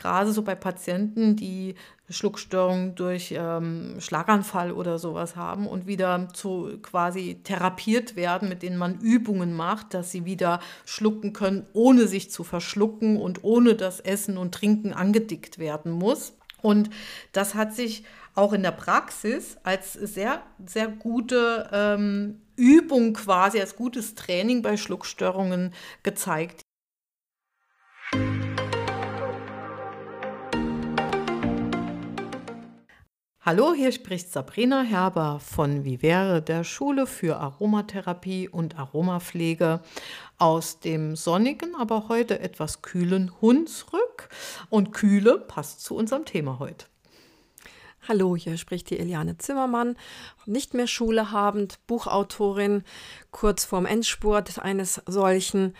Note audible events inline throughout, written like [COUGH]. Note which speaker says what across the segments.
Speaker 1: gerade so bei Patienten, die Schluckstörungen durch ähm, Schlaganfall oder sowas haben und wieder zu quasi therapiert werden, mit denen man Übungen macht, dass sie wieder schlucken können, ohne sich zu verschlucken und ohne dass Essen und Trinken angedickt werden muss. Und das hat sich auch in der Praxis als sehr, sehr gute ähm, Übung quasi, als gutes Training bei Schluckstörungen gezeigt. Hallo, hier spricht Sabrina Herber von Vivere, der Schule für Aromatherapie und Aromapflege aus dem sonnigen, aber heute etwas kühlen Hunsrück. Und kühle passt zu unserem Thema heute.
Speaker 2: Hallo, hier spricht die Eliane Zimmermann, nicht mehr Schule habend, Buchautorin, kurz vorm Endspurt eines solchen.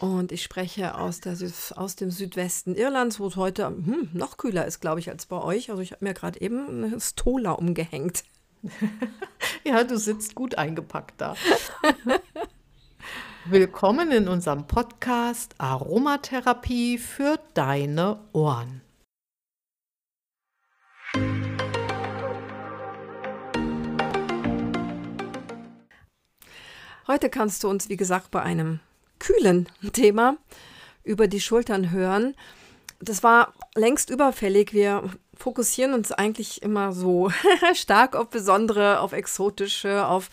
Speaker 2: Und ich spreche aus, der, aus dem Südwesten Irlands, wo es heute hm, noch kühler ist, glaube ich, als bei euch. Also ich habe mir gerade eben eine Stola umgehängt. [LAUGHS]
Speaker 1: ja, du sitzt gut eingepackt da. [LAUGHS] Willkommen in unserem Podcast Aromatherapie für deine Ohren.
Speaker 2: Heute kannst du uns, wie gesagt, bei einem kühlen Thema über die Schultern hören. Das war längst überfällig. Wir fokussieren uns eigentlich immer so [LAUGHS] stark auf besondere, auf exotische, auf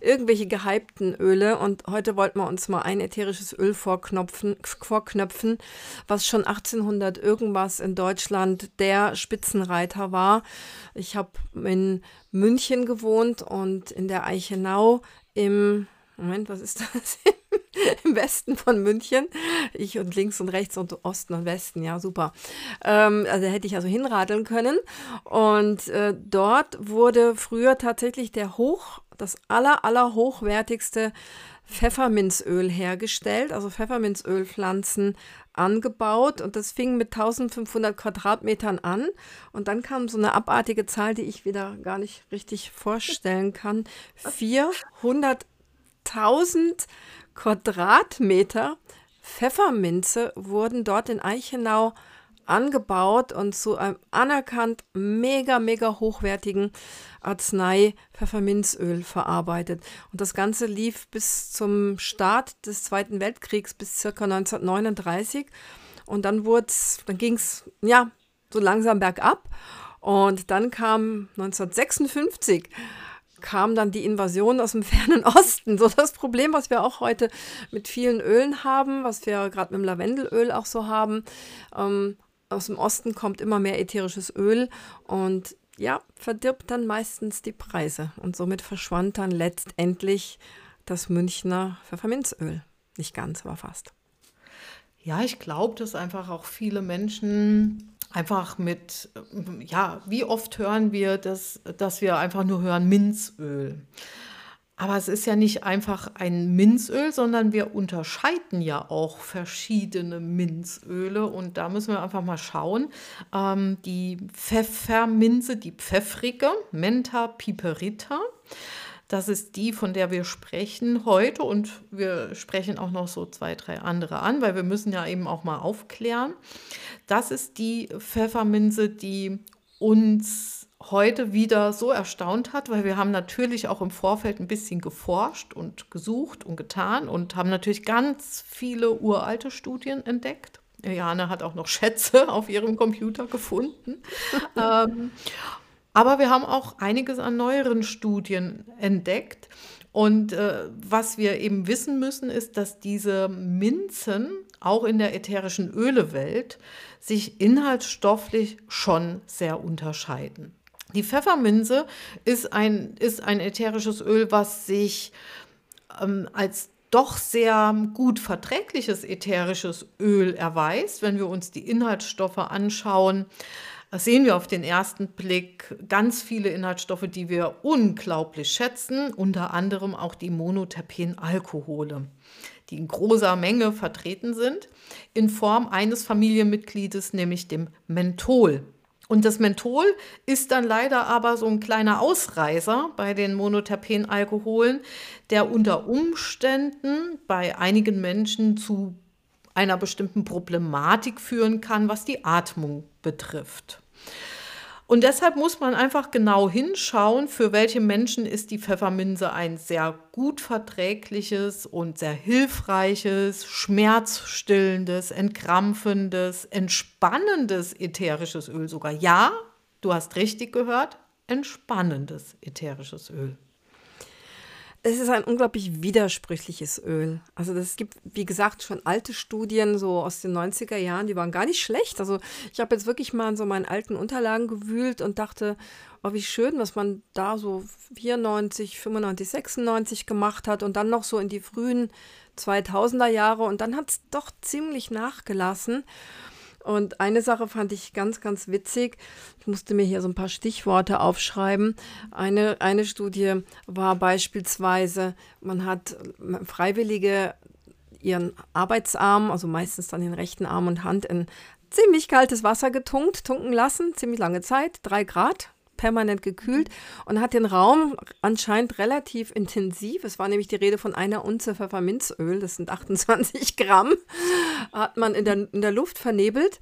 Speaker 2: irgendwelche gehypten Öle. Und heute wollten wir uns mal ein ätherisches Öl vorknöpfen, vorknöpfen was schon 1800 irgendwas in Deutschland der Spitzenreiter war. Ich habe in München gewohnt und in der Eichenau im Moment, was ist das? [LAUGHS] [LAUGHS] Im Westen von München. Ich und links und rechts und Osten und Westen, ja, super. Ähm, also hätte ich also hinradeln können. Und äh, dort wurde früher tatsächlich der Hoch, das aller, aller hochwertigste Pfefferminzöl hergestellt, also Pfefferminzölpflanzen angebaut und das fing mit 1500 Quadratmetern an und dann kam so eine abartige Zahl, die ich wieder gar nicht richtig vorstellen kann. 400 1000 Quadratmeter Pfefferminze wurden dort in Eichenau angebaut und zu einem anerkannt mega, mega hochwertigen Arznei Pfefferminzöl verarbeitet. Und das Ganze lief bis zum Start des Zweiten Weltkriegs bis circa 1939. Und dann dann ging es ja so langsam bergab. Und dann kam 1956 kam dann die Invasion aus dem [LAUGHS] fernen Osten. So das Problem, was wir auch heute mit vielen Ölen haben, was wir gerade mit dem Lavendelöl auch so haben. Ähm, aus dem Osten kommt immer mehr ätherisches Öl und ja, verdirbt dann meistens die Preise. Und somit verschwand dann letztendlich das Münchner Pfefferminzöl. Nicht ganz, aber fast.
Speaker 1: Ja, ich glaube, dass einfach auch viele Menschen einfach mit, ja, wie oft hören wir, das, dass wir einfach nur hören Minzöl. Aber es ist ja nicht einfach ein Minzöl, sondern wir unterscheiden ja auch verschiedene Minzöle und da müssen wir einfach mal schauen. Ähm, die Pfefferminze, die pfeffrige, Menta piperita, das ist die, von der wir sprechen heute und wir sprechen auch noch so zwei, drei andere an, weil wir müssen ja eben auch mal aufklären. Das ist die Pfefferminze, die uns heute wieder so erstaunt hat, weil wir haben natürlich auch im Vorfeld ein bisschen geforscht und gesucht und getan und haben natürlich ganz viele uralte Studien entdeckt. Jana hat auch noch Schätze [LAUGHS] auf ihrem Computer gefunden. [LAUGHS] ähm, aber wir haben auch einiges an neueren Studien entdeckt. Und äh, was wir eben wissen müssen, ist, dass diese Minzen auch in der ätherischen Ölewelt sich inhaltsstofflich schon sehr unterscheiden. Die Pfefferminze ist ein, ist ein ätherisches Öl, was sich ähm, als doch sehr gut verträgliches ätherisches Öl erweist, wenn wir uns die Inhaltsstoffe anschauen. Das sehen wir auf den ersten Blick ganz viele Inhaltsstoffe, die wir unglaublich schätzen, unter anderem auch die Monoterpenalkohole, die in großer Menge vertreten sind, in Form eines Familienmitgliedes, nämlich dem Menthol. Und das Menthol ist dann leider aber so ein kleiner Ausreißer bei den Monoterpenalkoholen, der unter Umständen bei einigen Menschen zu einer bestimmten Problematik führen kann, was die Atmung betrifft. Und deshalb muss man einfach genau hinschauen, für welche Menschen ist die Pfefferminze ein sehr gut verträgliches und sehr hilfreiches, schmerzstillendes, entkrampfendes, entspannendes ätherisches Öl sogar. Ja, du hast richtig gehört, entspannendes ätherisches Öl
Speaker 2: es ist ein unglaublich widersprüchliches Öl. Also das gibt, wie gesagt, schon alte Studien so aus den 90er Jahren, die waren gar nicht schlecht. Also ich habe jetzt wirklich mal in so meinen alten Unterlagen gewühlt und dachte, oh, wie schön, was man da so 94, 95, 96 gemacht hat und dann noch so in die frühen 2000er Jahre und dann hat es doch ziemlich nachgelassen. Und eine Sache fand ich ganz, ganz witzig. Ich musste mir hier so ein paar Stichworte aufschreiben. Eine, eine Studie war beispielsweise, man hat Freiwillige ihren Arbeitsarm, also meistens dann den rechten Arm und Hand, in ziemlich kaltes Wasser getunkt, tunken lassen, ziemlich lange Zeit, drei Grad, permanent gekühlt und hat den Raum anscheinend relativ intensiv, es war nämlich die Rede von einer Unze Pfefferminzöl, das sind 28 [LAUGHS] Gramm, hat man in der, in der Luft vernebelt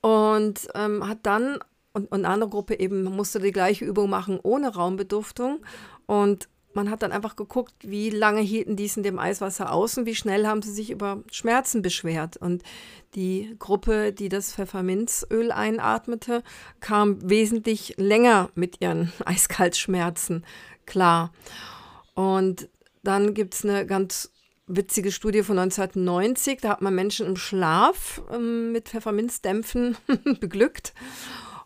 Speaker 2: und ähm, hat dann, und, und eine andere Gruppe eben musste die gleiche Übung machen ohne Raumbeduftung und man hat dann einfach geguckt, wie lange hielten die es in dem Eiswasser aus und wie schnell haben sie sich über Schmerzen beschwert. Und die Gruppe, die das Pfefferminzöl einatmete, kam wesentlich länger mit ihren [LAUGHS] Eiskaltschmerzen klar. Und dann gibt es eine ganz witzige Studie von 1990. Da hat man Menschen im Schlaf ähm, mit Pfefferminzdämpfen [LAUGHS] beglückt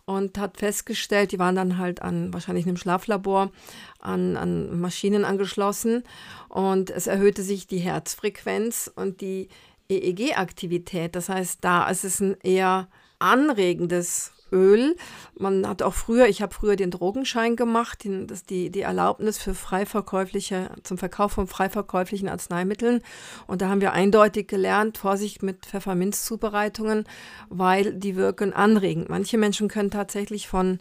Speaker 2: und hat festgestellt, die waren dann halt an wahrscheinlich einem Schlaflabor an, an Maschinen angeschlossen und es erhöhte sich die Herzfrequenz und die EEG-Aktivität. Das heißt, da ist es ein eher anregendes Öl. Man hat auch früher, ich habe früher den Drogenschein gemacht, den, das die, die Erlaubnis für freiverkäufliche, zum Verkauf von freiverkäuflichen Arzneimitteln. Und da haben wir eindeutig gelernt, Vorsicht mit Pfefferminzzubereitungen, weil die wirken anregend. Manche Menschen können tatsächlich von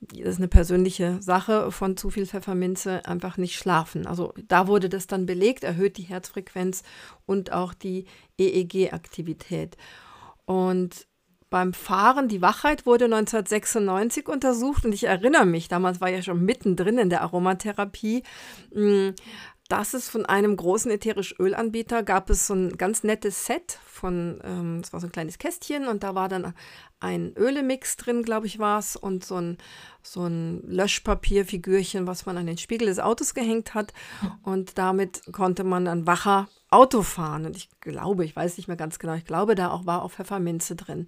Speaker 2: das ist eine persönliche Sache, von zu viel Pfefferminze einfach nicht schlafen. Also da wurde das dann belegt, erhöht die Herzfrequenz und auch die EEG-Aktivität. Und beim Fahren, die Wachheit wurde 1996 untersucht und ich erinnere mich, damals war ja schon mittendrin in der Aromatherapie, hm, dass es von einem großen ätherisch Ölanbieter gab es so ein ganz nettes Set von, ähm, das war so ein kleines Kästchen und da war dann ein Ölemix drin, glaube ich, war es, und so ein, so ein Löschpapierfigürchen, was man an den Spiegel des Autos gehängt hat. Und damit konnte man dann wacher Auto fahren. Und ich glaube, ich weiß nicht mehr ganz genau, ich glaube, da auch war auch Pfefferminze drin.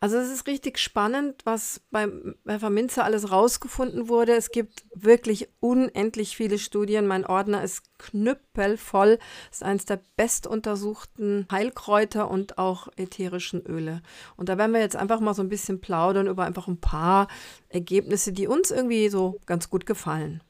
Speaker 2: Also es ist richtig spannend, was beim Pfefferminze alles rausgefunden wurde. Es gibt wirklich unendlich viele Studien. Mein Ordner ist knüppelvoll. Ist eines der bestuntersuchten Heilkräuter und auch ätherischen Öle. Und da werden wir jetzt einfach mal so ein bisschen plaudern über einfach ein paar Ergebnisse, die uns irgendwie so ganz gut gefallen.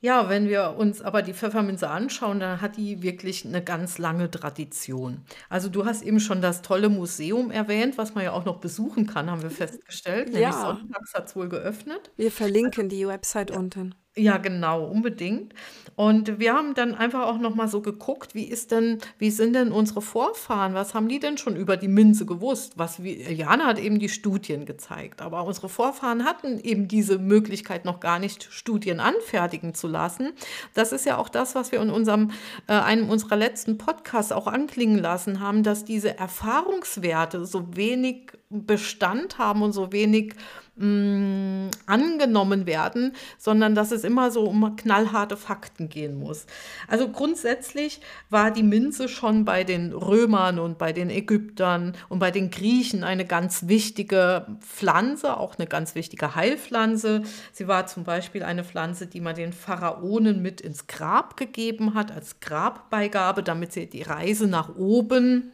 Speaker 1: Ja, wenn wir uns aber die Pfefferminze anschauen, dann hat die wirklich eine ganz lange Tradition. Also du hast eben schon das tolle Museum erwähnt, was man ja auch noch besuchen kann, haben wir festgestellt. Nämlich
Speaker 2: Ja,
Speaker 1: sonntags hat es wohl geöffnet.
Speaker 2: wir verlinken die Website unten.
Speaker 1: Ja, genau, unbedingt. Und wir haben dann einfach auch noch mal so geguckt, wie ist denn, wie sind denn unsere Vorfahren? Was haben die denn schon über die Minze gewusst? Was wie, Jana hat eben die Studien gezeigt, aber unsere Vorfahren hatten eben diese Möglichkeit noch gar nicht, Studien anfertigen zu lassen. Das ist ja auch das, was wir in unserem äh, einem unserer letzten Podcasts auch anklingen lassen haben, dass diese Erfahrungswerte so wenig Bestand haben und so wenig mh, mm, angenommen werden, sondern dass es immer so um knallharte Fakten gehen muss. Also grundsätzlich war die Minze schon bei den Römern und bei den Ägyptern und bei den Griechen eine ganz wichtige Pflanze, auch eine ganz wichtige Heilpflanze. Sie war zum Beispiel eine Pflanze, die man den Pharaonen mit ins Grab gegeben hat, als Grabbeigabe, damit sie die Reise nach oben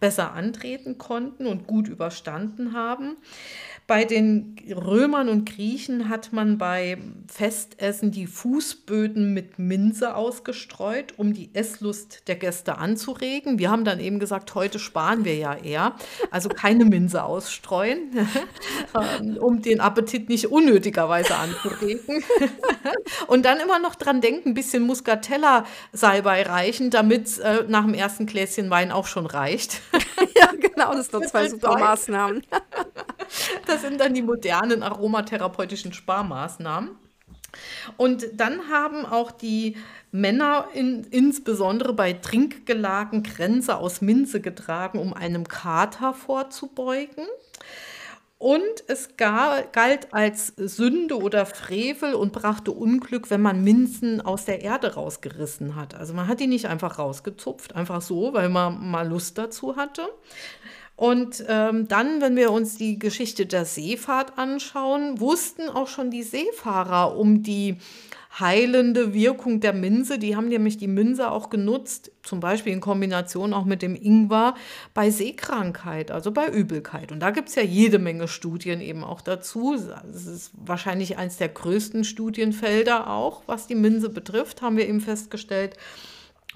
Speaker 1: besser antreten konnten und gut überstanden haben. Bei den Römern und Griechen hat man bei Festessen die Fußböden mit Minze ausgestreut, um die Esslust der Gäste anzuregen. Wir haben dann eben gesagt, heute sparen wir ja eher. Also keine Minze ausstreuen, [LAUGHS] um den Appetit nicht unnötigerweise anzuregen. [LAUGHS] Und dann immer noch dran denken, ein bisschen Muscatella-Salbei reichen, damit äh, nach dem ersten Gläschen Wein auch schon reicht. [LAUGHS]
Speaker 2: ja, genau, das sind doch zwei super Maßnahmen.
Speaker 1: Das sind dann die modernen aromatherapeutischen Sparmaßnahmen. Und dann haben auch die Männer in, insbesondere bei Trinkgelagen Grenze aus Minze getragen, um einem Kater vorzubeugen. Und es galt als Sünde oder Frevel und brachte Unglück, wenn man Minzen aus der Erde rausgerissen hat. Also man hat die nicht einfach rausgezupft, einfach so, weil man mal Lust dazu hatte. Und ähm, dann, wenn wir uns die Geschichte der Seefahrt anschauen, wussten auch schon die Seefahrer um die heilende Wirkung der Minze. Die haben nämlich die Minze auch genutzt, zum Beispiel in Kombination auch mit dem Ingwer bei Seekrankheit, also bei Übelkeit. Und da gibt es ja jede Menge Studien eben auch dazu. Es ist wahrscheinlich eines der größten Studienfelder auch, was die Minze betrifft, haben wir eben festgestellt.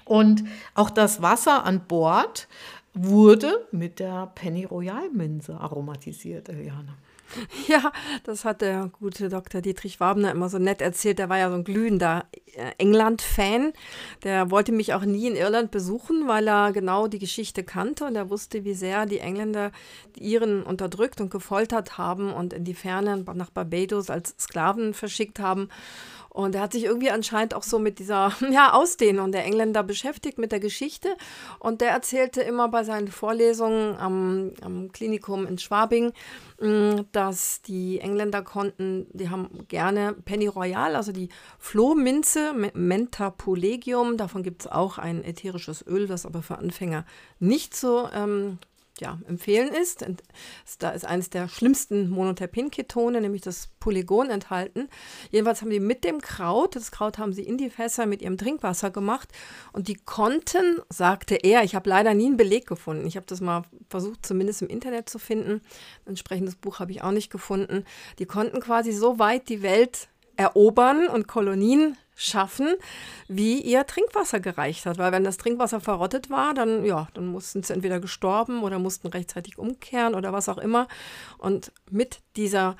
Speaker 1: Und auch das Wasser an Bord wurde mit der Penny Royal Minze aromatisiert, Eliane.
Speaker 2: Ja, das hat der gute Dr. Dietrich Wabner immer so nett erzählt. Der war ja so ein glühender äh, England-Fan. Der wollte mich auch nie in Irland besuchen, weil er genau die Geschichte kannte und er wusste, wie sehr die Engländer die Iren unterdrückt und gefoltert haben und in die Ferne nach Barbados als Sklaven verschickt haben. Und er hat sich irgendwie anscheinend auch so mit dieser [LAUGHS] ja, Ausdehnung der Engländer beschäftigt, mit der Geschichte. Und der erzählte immer bei seinen Vorlesungen am, am Klinikum in Schwabing, mm, dass die Engländer konnten, die haben gerne Penny Royal, also die Flohminze, Mentapulegium. Davon gibt es auch ein ätherisches Öl, das aber für Anfänger nicht so ähm, ja, empfehlen ist. Da ist eines der schlimmsten Monoterpenketone, nämlich das Polygon, enthalten. Jedenfalls haben die mit dem Kraut, das Kraut haben sie in die Fässer mit ihrem Trinkwasser gemacht und die konnten, sagte er, ich habe leider nie einen Beleg gefunden. Ich habe das mal versucht, zumindest im Internet zu finden. Ein entsprechendes Buch habe ich auch nicht gefunden. Die konnten quasi so weit die Welt erobern und Kolonien schaffen, wie ihr Trinkwasser gereicht hat. Weil wenn das Trinkwasser verrottet war, dann, ja, dann mussten sie entweder gestorben oder mussten rechtzeitig umkehren oder was auch immer. Und mit dieser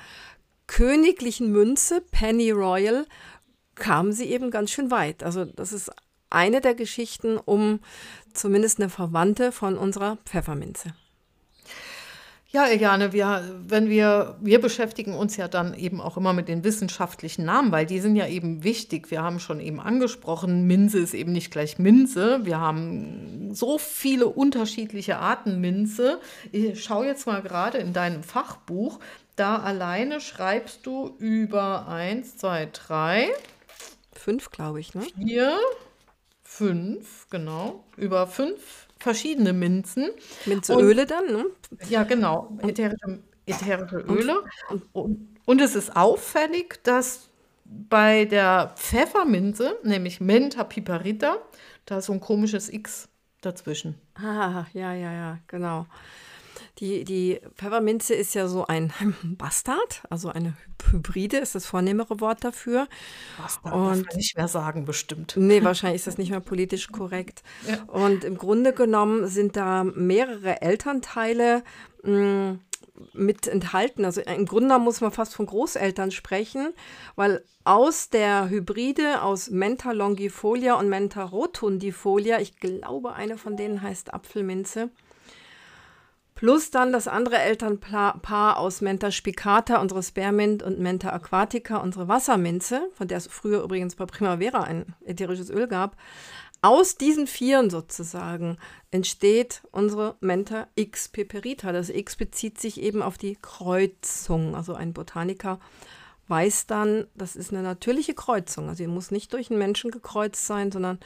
Speaker 2: königlichen Münze, Penny Royal, kamen sie eben ganz schön weit. Also das ist eine der Geschichten um zumindest eine Verwandte von unserer Pfefferminze.
Speaker 1: Ja, Eliane, wir, wenn wir, wir beschäftigen uns ja dann eben auch immer mit den wissenschaftlichen Namen, weil die sind ja eben wichtig. Wir haben schon eben angesprochen, Minze ist eben nicht gleich Minze. Wir haben so viele unterschiedliche Arten Minze. Ich schaue jetzt mal gerade in deinem Fachbuch. Da alleine schreibst du über eins, zwei, drei,
Speaker 2: fünf, glaube ich, ne?
Speaker 1: Vier, fünf, genau. Über fünf verschiedene Minzen.
Speaker 2: Minzeöle dann, ne?
Speaker 1: Ja, genau. Ätherische, ätherische Öle. Und, und, und es ist auffällig, dass bei der Pfefferminze, nämlich Menta piperita, da ist so ein komisches X dazwischen.
Speaker 2: Ah, ja, ja, ja, genau. Die, die Pfefferminze ist ja so ein [LAUGHS] Bastard, also eine Hybride ist das vornehmere Wort dafür.
Speaker 1: Bastard und, darf man nicht mehr sagen, bestimmt.
Speaker 2: Nee, wahrscheinlich ist das nicht mehr politisch korrekt. [LAUGHS] Ja. Und im Grunde genommen sind da mehrere Elternteile mh, mm, mit enthalten. Also im Grunde muss man fast von Großeltern sprechen, weil aus der Hybride aus Menta longifolia und Menta rotundifolia, ich glaube, eine von denen heißt Apfelminze, Plus dann das andere Elternpaar aus Menta spicata, unsere Spearmint, und Menta aquatica, unsere Wasserminze, von der es früher übrigens bei Primavera ein ätherisches Öl gab. Aus diesen Vieren sozusagen entsteht unsere Menta X peperita. Das X bezieht sich eben auf die Kreuzung. Also ein Botaniker weiß dann, das ist eine natürliche Kreuzung. Also sie muss nicht durch einen Menschen gekreuzt sein, sondern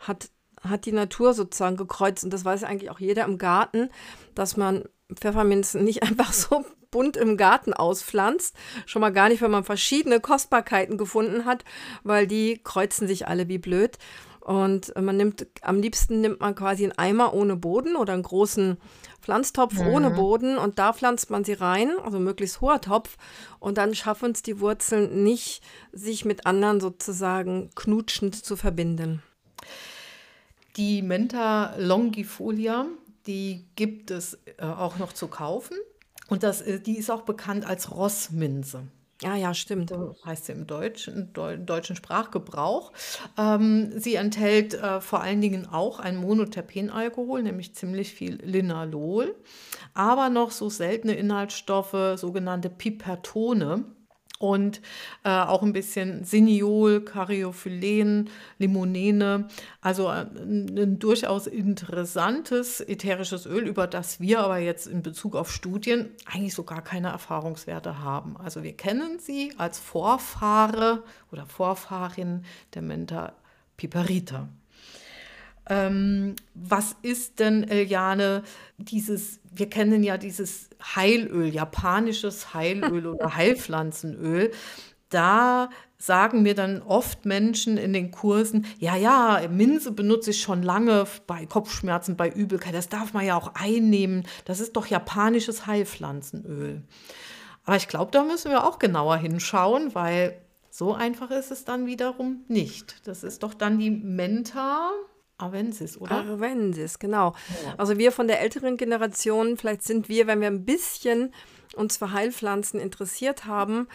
Speaker 2: hat hat die Natur sozusagen gekreuzt. Und das weiß eigentlich auch jeder im Garten, dass man Pfefferminzen [LAUGHS] nicht einfach so bunt im Garten auspflanzt. Schon mal gar nicht, wenn man verschiedene Kostbarkeiten gefunden hat, weil die kreuzen sich alle wie blöd. Und man nimmt, am liebsten nimmt man quasi einen Eimer ohne Boden oder einen großen Pflanztopf mhm. ohne Boden und da pflanzt man sie rein, also möglichst hoher Topf. Und dann schaffen es die Wurzeln nicht, sich mit anderen sozusagen knutschend zu verbinden.
Speaker 1: Die Menta longifolia, die gibt es äh, auch noch zu kaufen. Und das, äh, die ist auch bekannt als Rossminze.
Speaker 2: Ja, ja, stimmt.
Speaker 1: So heißt sie im deutschen, deutschen Sprachgebrauch. Ähm, sie enthält äh, vor allen Dingen auch ein Monoterpenalkohol, nämlich ziemlich viel Linalol, aber noch so seltene Inhaltsstoffe, sogenannte Pipertone und äh, auch ein bisschen Siniol, Caryophylen, Limonene. Also äh, ein durchaus interessantes ätherisches Öl, über das wir aber jetzt in Bezug auf Studien eigentlich so gar keine Erfahrungswerte haben. Also wir kennen sie als Vorfahre oder Vorfahrin der Menta piperita. Ähm, was ist denn, Eliane, dieses, wir kennen ja dieses Heilöl, japanisches Heilöl oder [LAUGHS] Heilpflanzenöl. Da sagen mir dann oft Menschen in den Kursen, ja, ja, Minze benutze ich schon lange bei Kopfschmerzen, bei Übelkeit, das darf man ja auch einnehmen, das ist doch japanisches Heilpflanzenöl. Aber ich glaube, da müssen wir auch genauer hinschauen, weil so einfach ist es dann wiederum nicht. Das ist doch dann die Menta, Arvensis, oder?
Speaker 2: Arvensis, genau. Ja. Also wir von der älteren Generation, vielleicht sind wir, wenn wir ein bisschen uns für Heilpflanzen interessiert haben,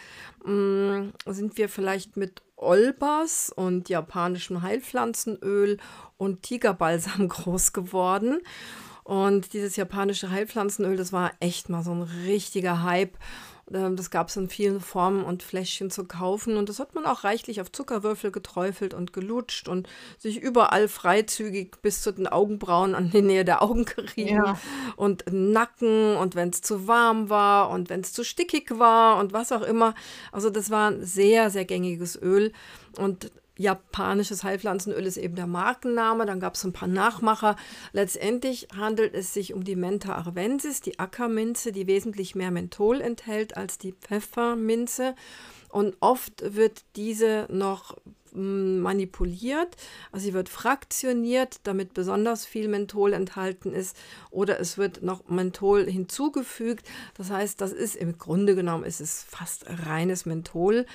Speaker 2: mh, mm, sind wir vielleicht mit Olbas und japanischem Heilpflanzenöl und Tigerbalsam [LAUGHS] groß geworden. Und dieses japanische Heilpflanzenöl, das war echt mal so ein richtiger Hype. Ähm, das gab es in vielen Formen und Fläschchen zu kaufen. Und das hat man auch reichlich auf Zuckerwürfel geträufelt und gelutscht und sich überall freizügig bis zu den Augenbrauen an die Nähe der Augen gerieben. Ja. Und Nacken und wenn es zu warm war und wenn es zu stickig war und was auch immer. Also das war ein sehr, sehr gängiges Öl. Und japanisches Heilpflanzenöl ist eben der Markenname. Dann gab es ein paar Nachmacher. Letztendlich handelt es sich um die Menta arvensis, die Ackerminze, die wesentlich mehr Menthol enthält als die Pfefferminze. Und oft wird diese noch manipuliert. Also sie wird fraktioniert, damit besonders viel Menthol enthalten ist. Oder es wird noch Menthol hinzugefügt. Das heißt, das ist im Grunde genommen ist fast reines Menthol,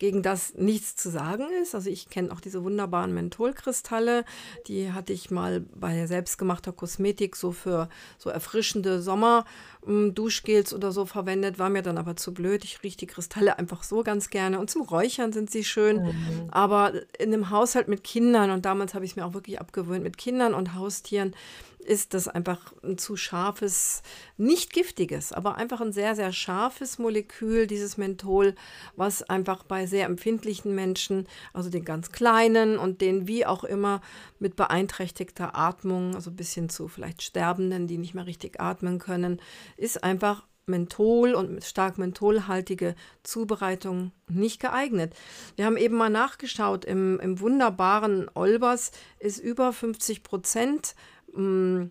Speaker 2: gegen das nichts zu sagen ist. Also ich kenne auch diese wunderbaren Mentholkristalle. Die hatte ich mal bei selbstgemachter Kosmetik so für so erfrischende Sommer. Duschgels oder so verwendet, war mir dann aber zu blöd. Ich rieche die Kristalle einfach so ganz gerne. Und zum Räuchern sind sie schön. Mhm. Aber in einem Haushalt mit Kindern, und damals habe ich es mir auch wirklich abgewöhnt, mit Kindern und Haustieren, ist das einfach ein zu scharfes, nicht giftiges, aber einfach ein sehr, sehr scharfes Molekül, dieses Menthol, was einfach bei sehr empfindlichen Menschen, also den ganz kleinen und den wie auch immer mit beeinträchtigter Atmung, also bis hin zu vielleicht Sterbenden, die nicht mehr richtig atmen können, ist einfach Menthol und stark mentholhaltige Zubereitung nicht geeignet. Wir haben eben mal nachgeschaut, im, im wunderbaren Olbers ist über 50 Prozent ähm,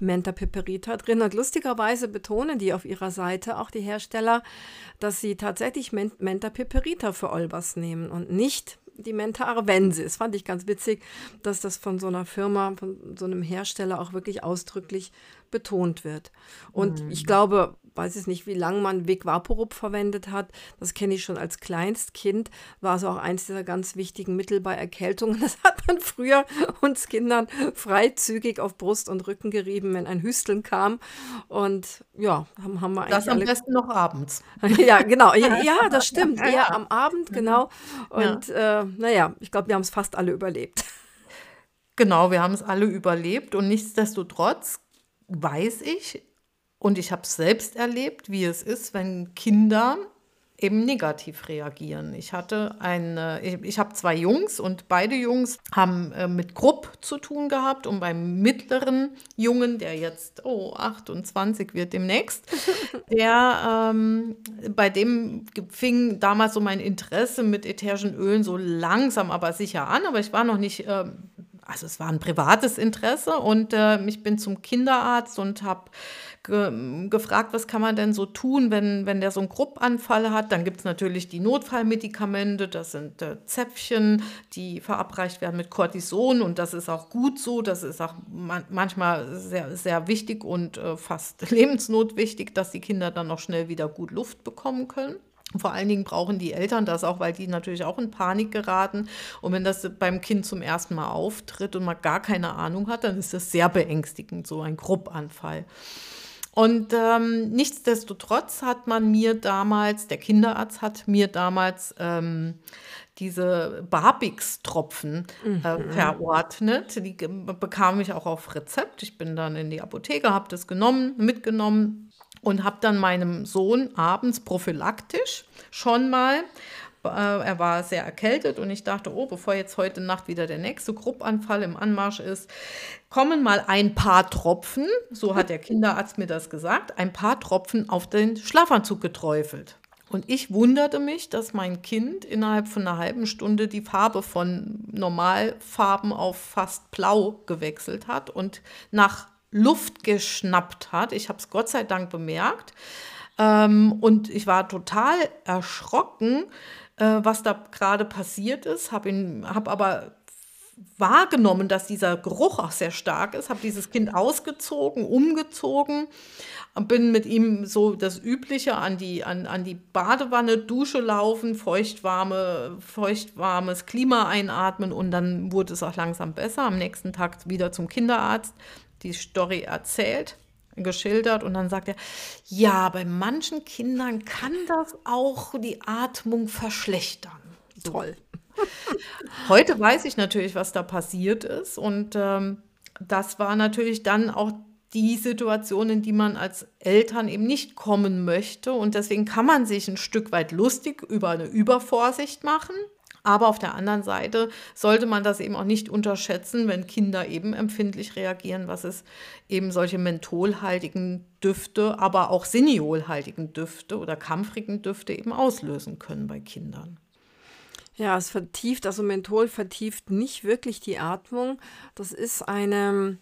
Speaker 2: Menta Peperita drin. Und lustigerweise betonen die auf ihrer Seite auch die Hersteller, dass sie tatsächlich Menta Peperita für Olbers nehmen und nicht die Menta Arvensis. Fand ich ganz witzig, dass das von so einer Firma, von so einem Hersteller auch wirklich ausdrücklich betont wird. Und mhm. ich glaube, weiß es nicht, wie lange man Vic Vaporub verwendet hat. Das kenne ich schon als Kleinstkind. War so auch eins dieser ganz wichtigen Mittel bei Erkältungen. [LAUGHS] Das hat man früher uns Kindern freizügig auf Brust und Rücken gerieben, wenn ein Hüsteln kam. Und ja, haben, haben wir eigentlich.
Speaker 1: Das am besten noch abends. [LAUGHS]
Speaker 2: ja, genau. Ja, das stimmt. [LAUGHS] Eher am Abend, mhm. genau. Und ja. äh, naja, ich glaube, wir haben es fast alle überlebt.
Speaker 1: Genau, wir haben es alle überlebt und nichtsdestotrotz weiß ich, und ich habe selbst erlebt, wie es ist, wenn Kinder eben negativ reagieren. Ich hatte eine, ich, ich habe zwei Jungs und beide Jungs haben äh, mit Grupp zu tun gehabt und beim mittleren Jungen, der jetzt oh 28 wird demnächst, [LAUGHS] der ähm, bei dem fing damals so mein Interesse mit ätherischen Ölen so langsam aber sicher an, aber ich war noch nicht ähm, also es war ein privates Interesse und äh, ich bin zum Kinderarzt und habe ge gefragt, was kann man denn so tun, wenn, wenn der so einen Gruppanfall hat. Dann gibt es natürlich die Notfallmedikamente, das sind äh, Zäpfchen, die verabreicht werden mit Cortison und das ist auch gut so. Das ist auch man manchmal sehr, sehr wichtig und äh, fast [LAUGHS] lebensnotwichtig, dass die Kinder dann noch schnell wieder gut Luft bekommen können. Vor allen Dingen brauchen die Eltern das auch, weil die natürlich auch in Panik geraten. Und wenn das beim Kind zum ersten Mal auftritt und man gar keine Ahnung hat, dann ist das sehr beängstigend, so ein Gruppanfall. Und ähm, nichtsdestotrotz hat man mir damals, der Kinderarzt hat mir damals ähm, diese Barbix-Tropfen äh, mhm. verordnet. Die bekam ich auch auf Rezept. Ich bin dann in die Apotheke, habe das genommen, mitgenommen und habe dann meinem Sohn abends prophylaktisch schon mal äh, er war sehr erkältet und ich dachte, oh, bevor jetzt heute Nacht wieder der nächste Gruppanfall im Anmarsch ist, kommen mal ein paar Tropfen, so hat der Kinderarzt mir das gesagt, ein paar Tropfen auf den Schlafanzug geträufelt. Und ich wunderte mich, dass mein Kind innerhalb von einer halben Stunde die Farbe von Normalfarben auf fast blau gewechselt hat und nach Luft geschnappt hat. Ich habe es Gott sei Dank bemerkt. Ähm, und ich war total erschrocken, äh, was da gerade passiert ist. Habe hab aber wahrgenommen, dass dieser Geruch auch sehr stark ist, habe dieses Kind ausgezogen, umgezogen, bin mit ihm so das Übliche an die, an, an die Badewanne, Dusche laufen, feuchtwarme, feuchtwarmes Klima einatmen und dann wurde es auch langsam besser. Am nächsten Tag wieder zum Kinderarzt die Story erzählt, geschildert und dann sagt er, ja, bei manchen Kindern kann das auch die Atmung verschlechtern. Toll. Heute weiß ich natürlich, was da passiert ist und ähm, das war natürlich dann auch die Situation, in die man als Eltern eben nicht kommen möchte. Und deswegen kann man sich ein Stück weit lustig über eine Übervorsicht machen. Aber auf der anderen Seite sollte man das eben auch nicht unterschätzen, wenn Kinder eben empfindlich reagieren, was es eben solche mentholhaltigen Düfte, aber auch siniolhaltigen Düfte oder kampfrigen Düfte eben auslösen können bei Kindern.
Speaker 2: Ja, es vertieft, also Menthol vertieft nicht wirklich die Atmung. Das ist eine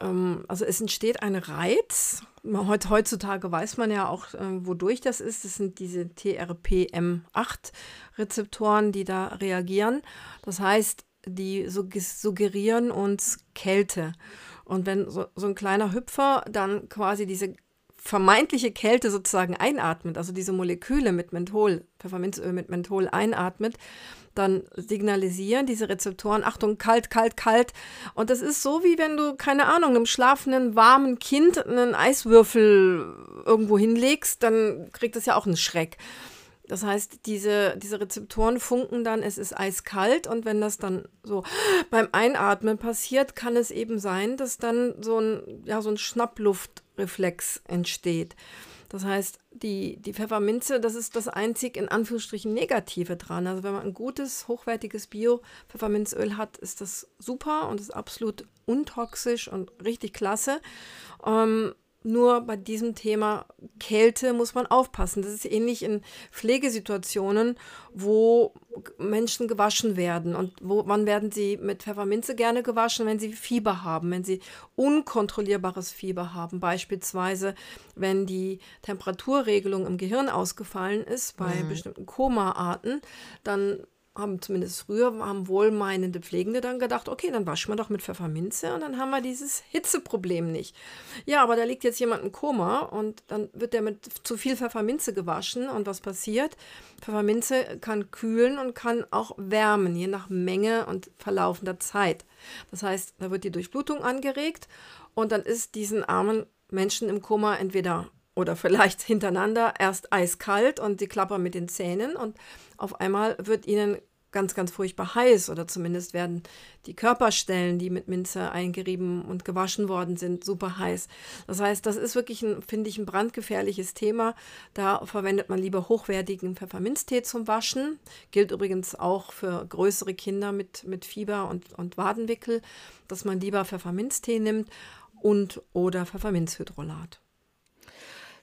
Speaker 2: ähm, also es entsteht ein Reiz. heutzutage weiß man ja auch, äh, wodurch das ist. Das sind diese TRPM8-Rezeptoren, die da reagieren. Das heißt, die suggerieren uns Kälte. Und wenn so, so ein kleiner Hüpfer dann quasi diese vermeintliche Kälte sozusagen einatmet, also diese Moleküle mit Menthol, Pfefferminzöl mit Menthol einatmet, dann signalisieren diese Rezeptoren, Achtung, kalt, kalt, kalt. Und das ist so, wie wenn du, keine Ahnung, einem schlafenden, warmen Kind einen Eiswürfel irgendwo hinlegst, dann kriegt das ja auch einen Schreck. Das heißt, diese, diese Rezeptoren funken dann, es ist eiskalt und wenn das dann so beim Einatmen passiert, kann es eben sein, dass dann so ein, ja, so ein Schnappluftreflex entsteht. Das heißt, die, die Pfefferminze, das ist das einzig in Anführungsstrichen Negative dran. Also wenn man ein gutes, hochwertiges Bio-Pfefferminzöl hat, ist das super und ist absolut untoxisch und richtig klasse. Ähm, nur bei diesem Thema Kälte muss man aufpassen. Das ist ähnlich in Pflegesituationen, wo Menschen gewaschen werden. Und wo, wann werden sie mit Pfefferminze gerne gewaschen? Wenn sie Fieber haben, wenn sie unkontrollierbares Fieber haben. Beispielsweise, wenn die Temperaturregelung im Gehirn ausgefallen ist bei mhm. bestimmten Koma-Arten, dann haben zumindest früher, haben wohlmeinende Pflegende dann gedacht, okay, dann waschen wir doch mit Pfefferminze und dann haben wir dieses Hitzeproblem nicht. Ja, aber da liegt jetzt jemand im Koma und dann wird der mit zu viel Pfefferminze gewaschen und was passiert? Pfefferminze kann kühlen und kann auch wärmen, je nach Menge und verlaufender Zeit. Das heißt, da wird die Durchblutung angeregt und dann ist diesen armen Menschen im Koma entweder oder vielleicht hintereinander erst eiskalt und sie klappern mit den Zähnen und auf einmal wird ihnen ganz, ganz furchtbar heiß oder zumindest werden die Körperstellen, die mit Minze eingerieben und gewaschen worden sind, super heiß. Das heißt, das ist wirklich, ein, finde ich, ein brandgefährliches Thema. Da verwendet man lieber hochwertigen Pfefferminztee zum Waschen. Gilt übrigens auch für größere Kinder mit, mit Fieber und, und Wadenwickel, dass man lieber Pfefferminztee nimmt und oder Pfefferminzhydrolat.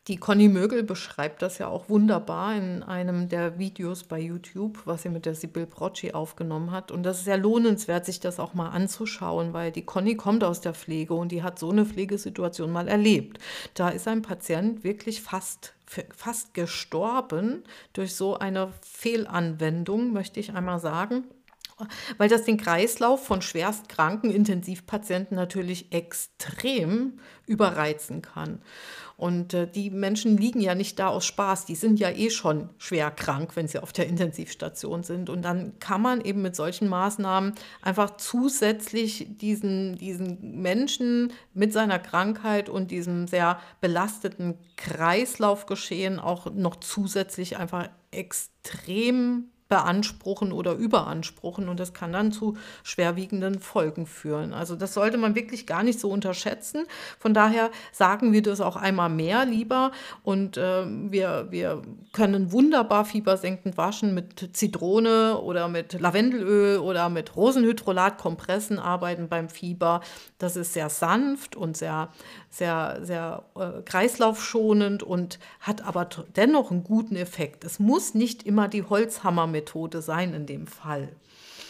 Speaker 1: Die Conny Mögel beschreibt das ja auch wunderbar in einem der Videos bei YouTube, was sie mit der Sibyl Brocci aufgenommen hat. Und das ist sehr lohnenswert, sich das auch mal anzuschauen, weil die Conny kommt aus der Pflege und die hat so eine Pflegesituation mal erlebt. Da ist ein Patient wirklich fast fast gestorben durch so eine Fehlanwendung, möchte ich einmal sagen weil das den Kreislauf von schwerstkranken Intensivpatienten natürlich extrem überreizen kann. Und äh, die Menschen liegen ja nicht da aus Spaß, die sind ja eh schon schwer krank, wenn sie auf der Intensivstation sind. Und dann kann man eben mit solchen Maßnahmen einfach zusätzlich diesen, diesen Menschen mit seiner Krankheit und diesem sehr belasteten Kreislaufgeschehen auch noch zusätzlich einfach extrem beanspruchen oder überanspruchen und das kann dann zu schwerwiegenden Folgen führen. Also das sollte man wirklich gar nicht so unterschätzen. Von daher sagen wir das auch einmal mehr lieber und äh, wir, wir können wunderbar fiebersenkend waschen mit Zitrone oder mit Lavendelöl oder mit Rosenhydrolat-Kompressen arbeiten beim Fieber. Das ist sehr sanft und sehr, sehr, sehr äh, kreislaufschonend und hat aber dennoch einen guten Effekt. Es muss nicht immer die Holzhammermethode sein in dem Fall.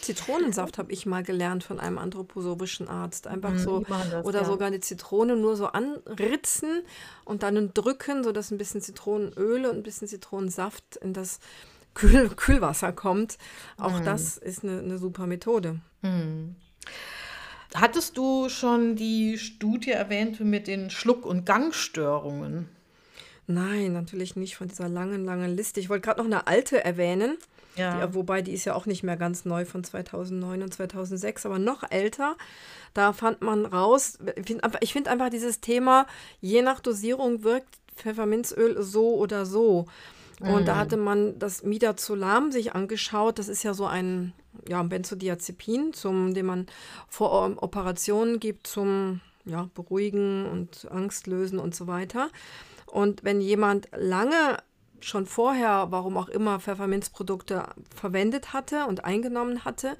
Speaker 2: Zitronensaft habe ich mal gelernt von einem anthroposophischen Arzt. Einfach mhm, so, das, oder ja. sogar eine Zitrone nur so anritzen und dann drücken, sodass ein bisschen Zitronenöl und ein bisschen Zitronensaft in das Kühl [LAUGHS] Kühlwasser kommt. Auch mhm. das ist eine, eine super Methode. Mhm.
Speaker 1: Hattest du schon die Studie erwähnt mit den Schluck- und Gangstörungen?
Speaker 2: Nein, natürlich nicht von dieser langen, langen Liste. Ich wollte gerade noch eine alte erwähnen. Ja. Die, wobei die ist ja auch nicht mehr ganz neu von 2009 und 2006, aber noch älter. Da fand man raus, ich finde find einfach dieses Thema, je nach Dosierung wirkt Pfefferminzöl so oder so. Und mhm. da hatte man das Midazolam sich angeschaut. Das ist ja so ein ja, Benzodiazepin, zum, den man vor Operationen gibt, zum ja, Beruhigen und Angstlösen und so weiter. Und wenn jemand lange schon vorher, warum auch immer, Pfefferminzprodukte verwendet hatte und eingenommen hatte,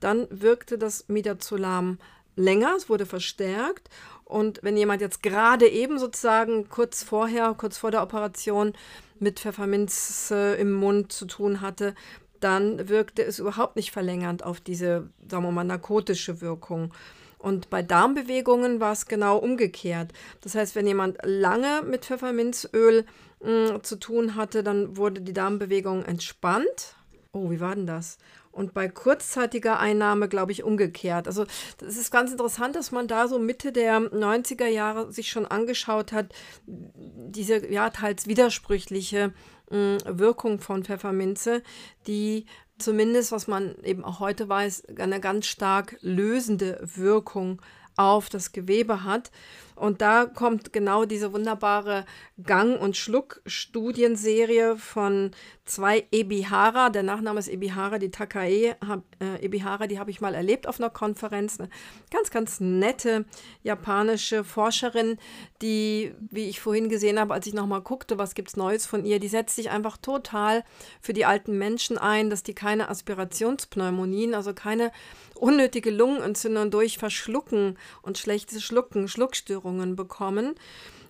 Speaker 2: dann wirkte das Midazolam länger, es wurde verstärkt. Und wenn jemand jetzt gerade eben sozusagen kurz vorher, kurz vor der Operation mit Pfefferminz im Mund zu tun hatte, dann wirkte es überhaupt nicht verlängernd auf diese, sagen wir mal, narkotische Wirkung. Und bei Darmbewegungen war es genau umgekehrt. Das heißt, wenn jemand lange mit Pfefferminzöl mh, mm, zu tun hatte, dann wurde die Darmbewegung entspannt. Oh, wie war denn das? Und bei kurzzeitiger Einnahme, glaube ich, umgekehrt. Also das ist ganz interessant, dass man da so Mitte der 90er Jahre sich schon angeschaut hat, diese ja teils widersprüchliche äh, Wirkung von Pfefferminze, die zumindest, was man eben auch heute weiß, eine ganz stark lösende Wirkung auf das Gewebe hat. Und da kommt genau diese wunderbare Gang- und Schluck-Studienserie von zwei Ebihara. Der Nachname ist Ebihara, die Takae hab, äh, Ebihara, die habe ich mal erlebt auf einer Konferenz. Eine ganz, ganz nette japanische Forscherin, die, wie ich vorhin gesehen habe, als ich nochmal guckte, was gibt es Neues von ihr, die setzt sich einfach total für die alten Menschen ein, dass die keine Aspirationspneumonien, also keine unnötige Lungenentzündung durch Verschlucken und schlechtes Schlucken, Schluckstörungen bekommen.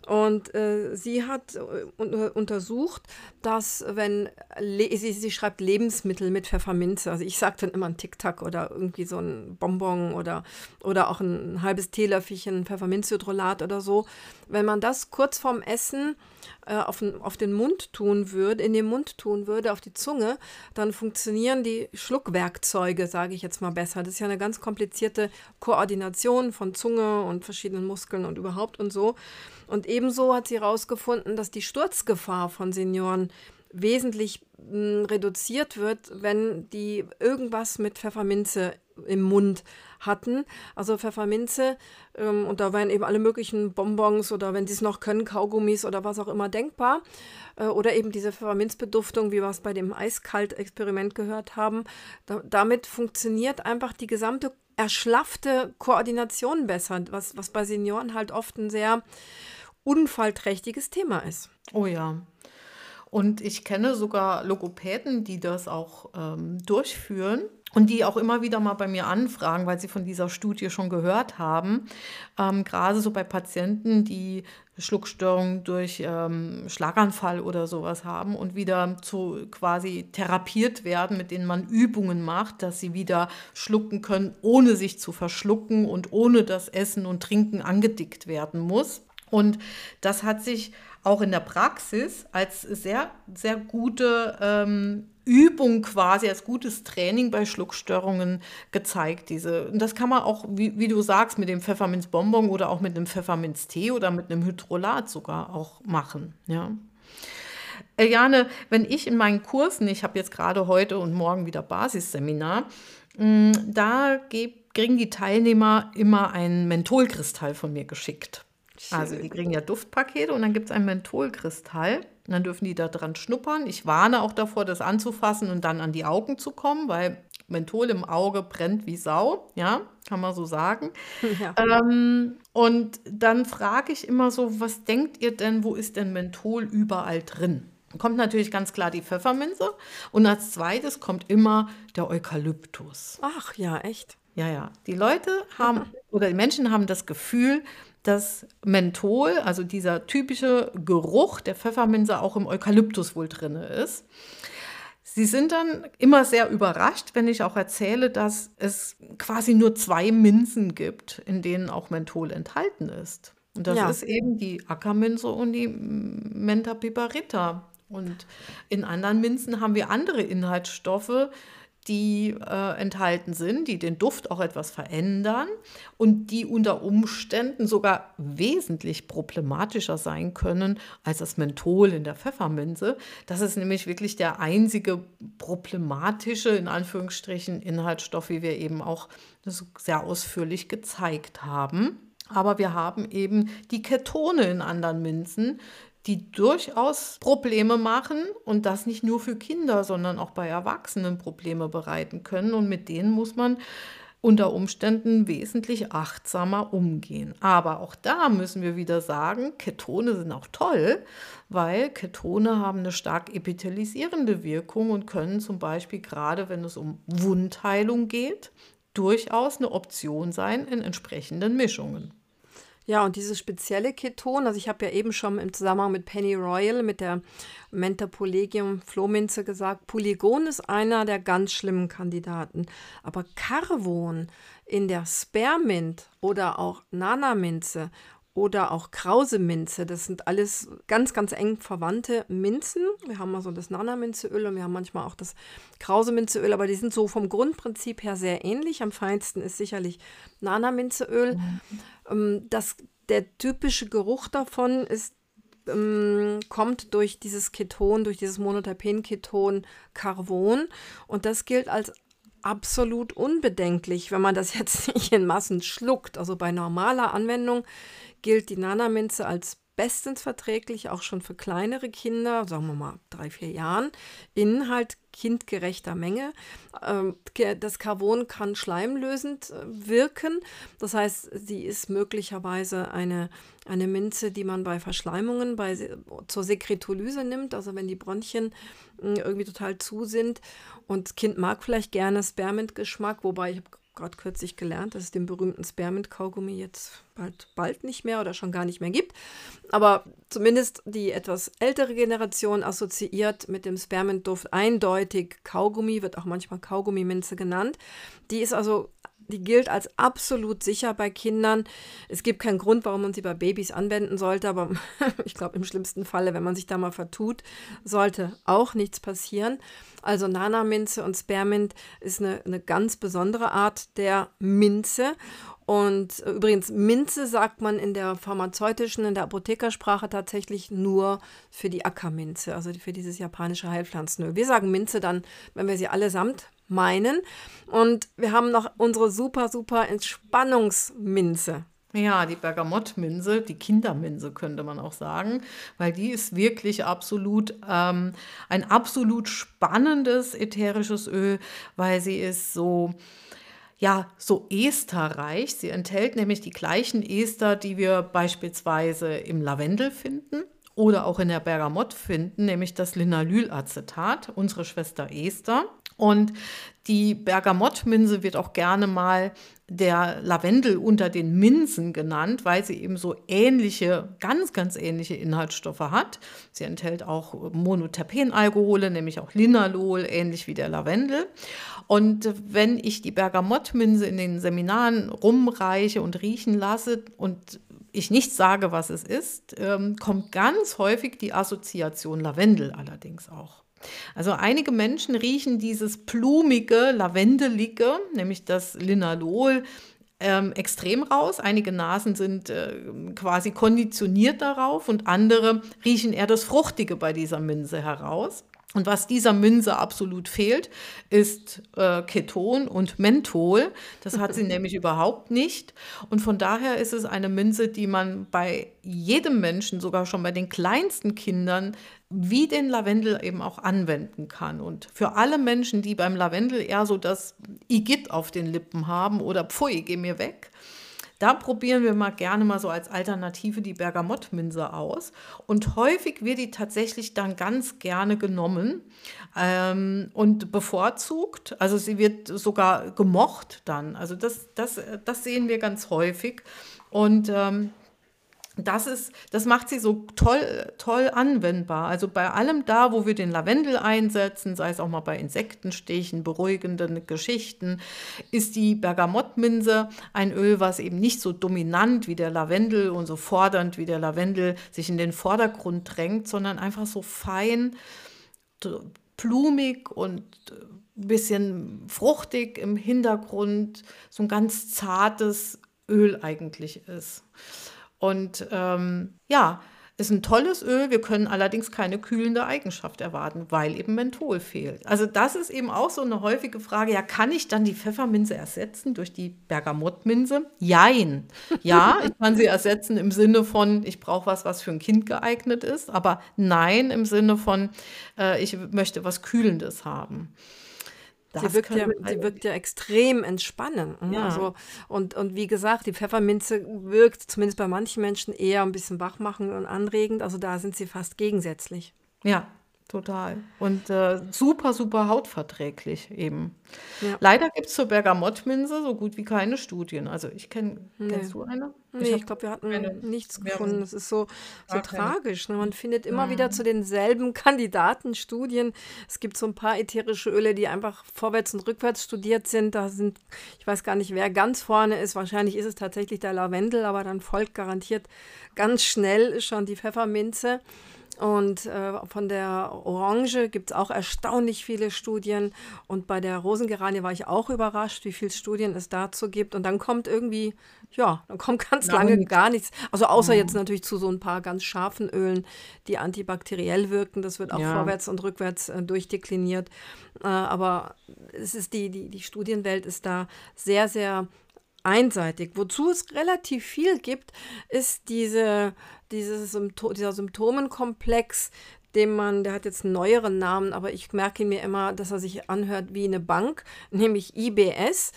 Speaker 2: Und äh, sie hat äh, untersucht, dass wenn, sie, sie, schreibt Lebensmittel mit Pfefferminze, also ich sage dann immer ein Tic-Tac oder irgendwie so ein Bonbon oder, oder auch ein halbes Teelöffelchen Pfefferminzhydrolat oder so, wenn man das kurz vorm Essen äh, auf, auf den Mund tun würde, in den Mund tun würde, auf die Zunge, dann funktionieren die Schluckwerkzeuge, sage ich jetzt mal besser. Das ist ja eine ganz komplizierte Koordination von Zunge und verschiedenen Muskeln und überhaupt und so. Und ebenso hat sie herausgefunden, dass die Sturzgefahr von Senioren wesentlich mh, reduziert wird, wenn die irgendwas mit Pfefferminze im Mund hatten. Also Pfefferminze ähm, und da wären eben alle möglichen Bonbons oder wenn sie es noch können, Kaugummis oder was auch immer denkbar. Äh, oder eben diese Pfefferminzbeduftung, wie wir es bei dem Eiskalt-Experiment gehört haben. Da, damit funktioniert einfach die gesamte erschlaffte Koordination besser, was, was bei Senioren halt oft ein sehr unfallträchtiges Thema ist.
Speaker 1: Oh ja. Und ich kenne sogar Logopäden, die das auch ähm, durchführen. Und die auch immer wieder mal bei mir anfragen, weil sie von dieser Studie schon gehört haben. Ähm, gerade so bei Patienten, die Schluckstörungen durch ähm, Schlaganfall oder sowas haben und wieder zu quasi therapiert werden, mit denen man Übungen macht, dass sie wieder schlucken können, ohne sich zu verschlucken und ohne dass Essen und Trinken angedickt werden muss. Und das hat sich auch in der Praxis als sehr, sehr gute ähm, Übung quasi, als gutes Training bei Schluckstörungen gezeigt. Diese. Und das kann man auch, wie, wie du sagst, mit dem Pfefferminzbonbon oder auch mit einem Pfefferminztee oder mit einem Hydrolat sogar auch machen. Ja. Eliane, wenn ich in meinen Kursen, ich habe jetzt gerade heute und morgen wieder Basisseminar, mm, da kriegen die Teilnehmer immer ein Mentholkristall von mir geschickt. Also die kriegen ja Duftpakete und dann gibt es ein Mentholkristall. Und dann dürfen die da dran schnuppern. Ich warne auch davor, das anzufassen und dann an die Augen zu kommen, weil Menthol im Auge brennt wie Sau, ja, kann man so sagen. [LAUGHS] Ja. Ähm, und dann frage ich immer so, was denkt ihr denn, wo ist denn Menthol überall drin? Kommt natürlich ganz klar die Pfefferminze und als zweites kommt immer der Eukalyptus.
Speaker 2: Ach ja, echt?
Speaker 1: Ja, ja. Die Leute haben [LAUGHS] oder die Menschen haben das Gefühl, dass Menthol, also dieser typische Geruch der Pfefferminze, auch im Eukalyptus wohl drin ist. Sie sind dann immer sehr überrascht, wenn ich auch erzähle, dass es quasi nur zwei Minzen gibt, in denen auch Menthol enthalten ist. Und das ja. ist eben die Ackerminze und die Menta piperita. Und in anderen Minzen haben wir andere Inhaltsstoffe, die äh, enthalten sind, die den Duft auch etwas verändern und die unter Umständen sogar wesentlich problematischer sein können als das Menthol in der Pfefferminze. Das ist nämlich wirklich der einzige problematische, in Anführungsstrichen, Inhaltsstoff, wie wir eben auch sehr ausführlich gezeigt haben. Aber wir haben eben die Ketone in anderen Minzen, die durchaus Probleme machen und das nicht nur für Kinder, sondern auch bei Erwachsenen Probleme bereiten können. Und mit denen muss man unter Umständen wesentlich achtsamer umgehen. Aber auch da müssen wir wieder sagen, Ketone sind auch toll, weil Ketone haben eine stark epithelisierende Wirkung und können zum Beispiel gerade, wenn es um Wundheilung geht, durchaus eine Option sein in entsprechenden Mischungen.
Speaker 2: Ja, und dieses spezielle Keton, also ich habe ja eben schon im Zusammenhang mit Penny Royal, mit der Mentorpolegium Flohminze gesagt, Polygon ist einer der ganz schlimmen Kandidaten. Aber Carvon in der Spearmint oder auch Nanaminze oder auch Krause-Minze. Das sind alles ganz, ganz eng verwandte Minzen. Wir haben also das Nana-Minzeöl und wir haben manchmal auch das Krause-Minzeöl, aber die sind so vom Grundprinzip her sehr ähnlich. Am feinsten ist sicherlich Nana-Minzeöl. Mhm. Ähm, das, der typische Geruch davon ist ähm, kommt durch dieses Keton, durch dieses Monoterpen-Keton Carbon. Und das gilt als absolut unbedenklich, wenn man das jetzt [LAUGHS] nicht in Massen schluckt. Also bei normaler Anwendung gilt die Nanaminze als bestens verträglich, auch schon für kleinere Kinder, sagen wir mal drei, vier Jahren, in halt kindgerechter Menge. Ähm, das Carbon kann schleimlösend äh, wirken. Das heißt, sie ist möglicherweise eine, eine Minze, die man bei Verschleimungen bei, zur Sekretolyse nimmt, also wenn die Bronchien hm, irgendwie total zu sind. Und das Kind mag vielleicht gerne Spermint-Geschmack, wobei ich habe gerade kürzlich gelernt, dass es den berühmten Spearmint-Kaugummi jetzt bald, bald nicht mehr oder schon gar nicht mehr gibt. Aber zumindest die etwas ältere Generation assoziiert mit dem Spearmint-Duft eindeutig Kaugummi, wird auch manchmal Kaugummiminze genannt. Die ist also die gilt als absolut sicher bei Kindern. Es gibt keinen Grund, warum man sie bei Babys anwenden sollte, aber [LAUGHS] ich glaube, im schlimmsten Falle, wenn man sich da mal vertut, sollte auch nichts passieren. Also Nana-Minze und Spearmint ist eine, eine ganz besondere Art der Minze. Und äh, übrigens, Minze sagt man in der pharmazeutischen, in der Apothekersprache tatsächlich nur für die Ackerminze, also für dieses japanische Heilpflanzenöl. Wir sagen Minze dann, wenn wir sie allesamt meinen. Und wir haben noch unsere super, super Entspannungsminze.
Speaker 1: Ja, die Bergamottminze, die Kinderminze könnte man auch sagen, weil die ist wirklich absolut ähm, ein absolut spannendes ätherisches Öl, weil sie ist so ja, so esterreich. Sie enthält nämlich die gleichen Ester, die wir beispielsweise im Lavendel finden oder auch in der Bergamott finden, nämlich das Linalylacetat, unsere Schwester Ester. Und die Bergamottminze wird auch gerne mal der Lavendel unter den Minzen genannt, weil sie eben so ähnliche, ganz, ganz ähnliche Inhaltsstoffe hat. Sie enthält auch Monoterpenalkohole, nämlich auch Linalol, ähnlich wie der Lavendel. Und wenn ich die Bergamottminze in den Seminaren rumreiche und riechen lasse und ich nicht sage, was es ist, ähm, kommt ganz häufig die Assoziation Lavendel allerdings auch. Also einige Menschen riechen dieses plumige, lavendelige, nämlich das Linalol, ähm, extrem raus. Einige Nasen sind äh, quasi konditioniert darauf und andere riechen eher das Fruchtige bei dieser Minze heraus. Und was dieser Minze absolut fehlt, ist äh, Keton und Menthol. Das hat sie [LAUGHS] nämlich überhaupt nicht. Und von daher ist es eine Minze, die man bei jedem Menschen, sogar schon bei den kleinsten Kindern, wie den Lavendel eben auch anwenden kann. Und für alle Menschen, die beim Lavendel eher so das Igitt auf den Lippen haben oder Pfui, geh mir weg, da probieren wir mal gerne mal so als Alternative die Bergamottminze aus. Und häufig wird die tatsächlich dann ganz gerne genommen ähm, und bevorzugt. Also sie wird sogar gemocht dann. Also das, das, das sehen wir ganz häufig. Und ähm, das, ist, das macht sie so toll, toll anwendbar. Also bei allem da, wo wir den Lavendel einsetzen, sei es auch mal bei Insektenstichen, beruhigenden Geschichten, ist die Bergamottminze ein Öl, was eben nicht so dominant wie der Lavendel und so fordernd wie der Lavendel sich in den Vordergrund drängt, sondern einfach so fein, plumig und ein bisschen fruchtig im Hintergrund, so ein ganz zartes Öl eigentlich ist. Und ähm, ja, ist ein tolles Öl. Wir können allerdings keine kühlende Eigenschaft erwarten, weil eben Menthol fehlt. Also das ist eben auch so eine häufige Frage. Ja, kann ich dann die Pfefferminze ersetzen durch die Bergamottminze? Jein. Ja, [LAUGHS] ich kann sie ersetzen im Sinne von, ich brauche was, was für ein Kind geeignet ist. Aber nein im Sinne von, äh, ich möchte was Kühlendes haben.
Speaker 2: Sie wirkt, ja, sie wirkt ja extrem entspannend. Ne? Ja. Also, und, und wie gesagt, die Pfefferminze wirkt zumindest bei manchen Menschen eher ein bisschen wachmachend und anregend. Also da sind sie fast gegensätzlich.
Speaker 1: Ja, Total. Und äh, super, super hautverträglich eben. Ja. Leider gibt es zur Bergamottminze so gut wie keine Studien. Also ich kenne, nee. kennst du eine?
Speaker 2: Nee, ich, ich glaube, wir hatten keine, nichts gefunden. Das ist so, so tragisch. Ne? Man findet immer mhm. wieder zu denselben [LAUGHS] Kandidaten Studien. Es gibt so ein paar ätherische Öle, die einfach vorwärts und rückwärts studiert sind. Da sind, ich weiß gar nicht, wer ganz vorne ist. Wahrscheinlich ist es tatsächlich der Lavendel, aber dann folgt garantiert ganz schnell schon die Pfefferminze. Und äh, von der Orange gibt es auch erstaunlich viele Studien. Und bei der Rosengeranie war ich auch überrascht, wie viele Studien es dazu gibt. Und dann kommt irgendwie, ja, dann kommt [LAUGHS] ganz ja, lange gar nichts. Also außer jetzt natürlich zu so ein paar ganz scharfen Ölen, die antibakteriell wirken. Das wird auch ja. vorwärts und rückwärts äh, durchdekliniert. Äh, aber es ist die, die, die Studienwelt ist da sehr, sehr einseitig. Wozu es relativ viel gibt, ist diese, diese Sympto dieser Symptomenkomplex, dem man, der hat jetzt einen neueren Namen, aber ich merke mir immer, dass er sich anhört wie eine Bank, [LAUGHS] nämlich IBS,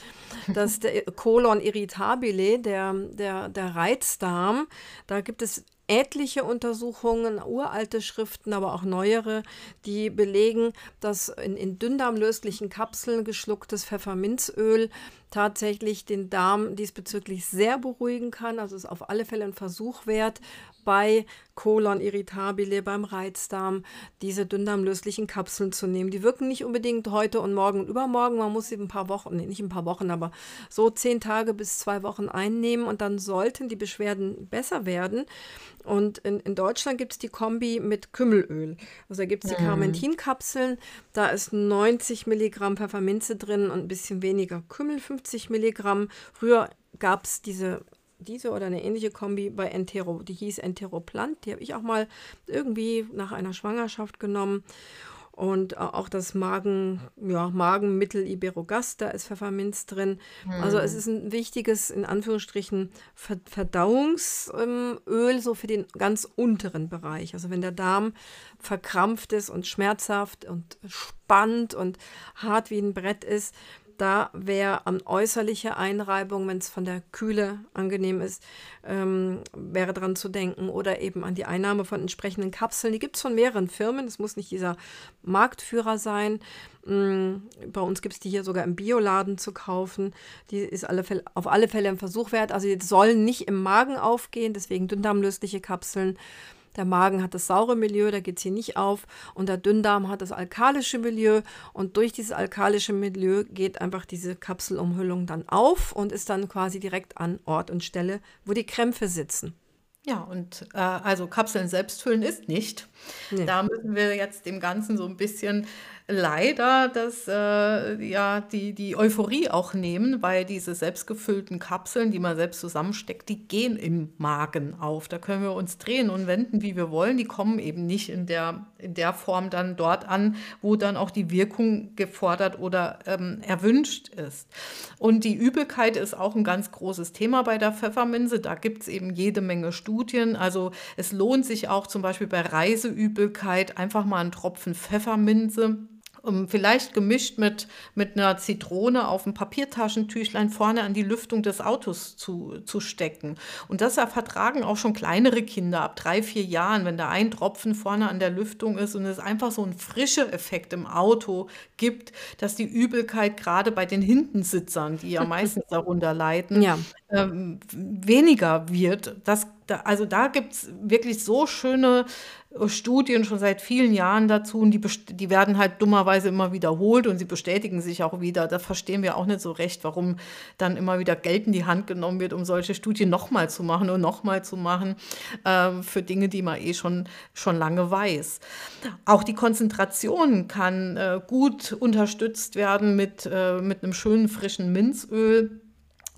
Speaker 2: das ist der Colon irritabile, der, der, der Reizdarm. Da gibt es etliche Untersuchungen, uralte Schriften, aber auch neuere, die belegen, dass in, in dünndarmlöslichen Kapseln geschlucktes Pfefferminzöl tatsächlich den Darm diesbezüglich sehr beruhigen kann. Also ist auf alle Fälle ein Versuch wert, bei Colon irritabile, beim Reizdarm, diese dünndarmlöslichen Kapseln zu nehmen. Die wirken nicht unbedingt heute und morgen und übermorgen. Man muss sie ein paar Wochen, nee, nicht ein paar Wochen, aber so zehn Tage bis zwei Wochen einnehmen und dann sollten die Beschwerden besser werden. Und in, in Deutschland gibt es die Kombi mit Kümmelöl. Also da gibt es die mhm. Carmentin-Kapseln, da ist 90 Milligramm Pfefferminze drin und ein bisschen weniger Kümmel, 50 Milligramm. Früher gab es diese diese oder eine ähnliche Kombi bei Entero, die hieß Enteroplant. Die habe ich auch mal irgendwie nach einer Schwangerschaft genommen. Und auch das Magen, ja, Magenmittel Iberogast, da ist Pfefferminz drin. Also es hm. ist ein wichtiges, in Anführungsstrichen, Verdauungsöl, so für den ganz unteren Bereich. Also wenn der Darm verkrampft ist und schmerzhaft und spannt und hart wie ein Brett ist, da wäre an äußerliche Einreibung, wenn es von der Kühle angenehm ist, ähm, wäre dran zu denken. Oder eben an die Einnahme von entsprechenden Kapseln. Die gibt es von mehreren Firmen. Es muss nicht dieser Marktführer sein. Mhm. Bei uns gibt es die hier sogar im Bioladen zu kaufen. Die ist alle Fälle, auf alle Fälle ein Versuch wert. Also die sollen nicht im Magen aufgehen, deswegen dünndarmlösliche Kapseln. Der Magen hat das saure Milieu, da geht es hier nicht auf. Und der Dünndarm hat das alkalische Milieu. Und durch dieses alkalische Milieu geht einfach diese Kapselumhüllung dann auf und ist dann quasi direkt an Ort und Stelle, wo die Krämpfe sitzen.
Speaker 1: Ja, und äh, also Kapseln selbst füllen ist nicht. Nee. Da müssen wir jetzt dem Ganzen so ein bisschen leider das, äh, ja, die, die Euphorie auch nehmen, weil diese selbstgefüllten Kapseln, die man selbst zusammensteckt, die gehen im Magen auf. Da können wir uns drehen und wenden, wie wir wollen. Die kommen eben nicht in der, in der Form dann dort an, wo dann auch die Wirkung gefordert oder ähm, erwünscht ist. Und die Übelkeit ist auch ein ganz großes Thema bei der Pfefferminze. Da gibt es eben jede Menge Studien. Also es lohnt sich auch zum Beispiel bei Reiseübelkeit einfach mal einen Tropfen Pfefferminze um, vielleicht gemischt mit, mit einer Zitrone auf ein Papiertaschentüchlein vorne an die Lüftung des Autos zu, zu stecken. Und das vertragen auch schon kleinere Kinder ab drei, vier Jahren, wenn da ein Tropfen vorne an der Lüftung ist und es einfach so einen frische Effekt im Auto gibt, dass die Übelkeit gerade bei den Hintensitzern, die ja [LAUGHS] meistens darunter leiden, ja. ähm, weniger wird. Das, da, also da gibt es wirklich so schöne Studien schon seit vielen Jahren dazu und die, die werden halt dummerweise immer wiederholt und sie bestätigen sich auch wieder. Da verstehen wir auch nicht so recht, warum dann immer wieder Geld in die Hand genommen wird, um solche Studien nochmal zu machen und nochmal zu machen äh, für Dinge, die man eh schon, schon lange weiß. Auch die Konzentration kann äh, gut unterstützt werden mit, äh, mit einem schönen frischen Minzöl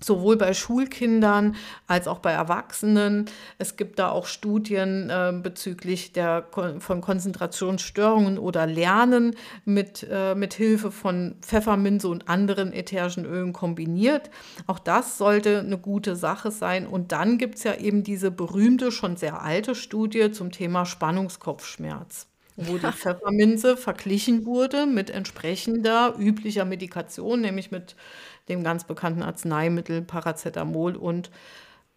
Speaker 1: sowohl bei Schulkindern als auch bei Erwachsenen. Es gibt da auch Studien äh, bezüglich der, von Konzentrationsstörungen oder Lernen mit, äh, mit Hilfe von Pfefferminze und anderen ätherischen Ölen kombiniert. Auch das sollte eine gute Sache sein. Und dann gibt es ja eben diese berühmte, schon sehr alte Studie zum Thema Spannungskopfschmerz wo die [LAUGHS] Pfefferminze verglichen wurde mit entsprechender üblicher Medikation, nämlich mit dem ganz bekannten Arzneimittel Paracetamol und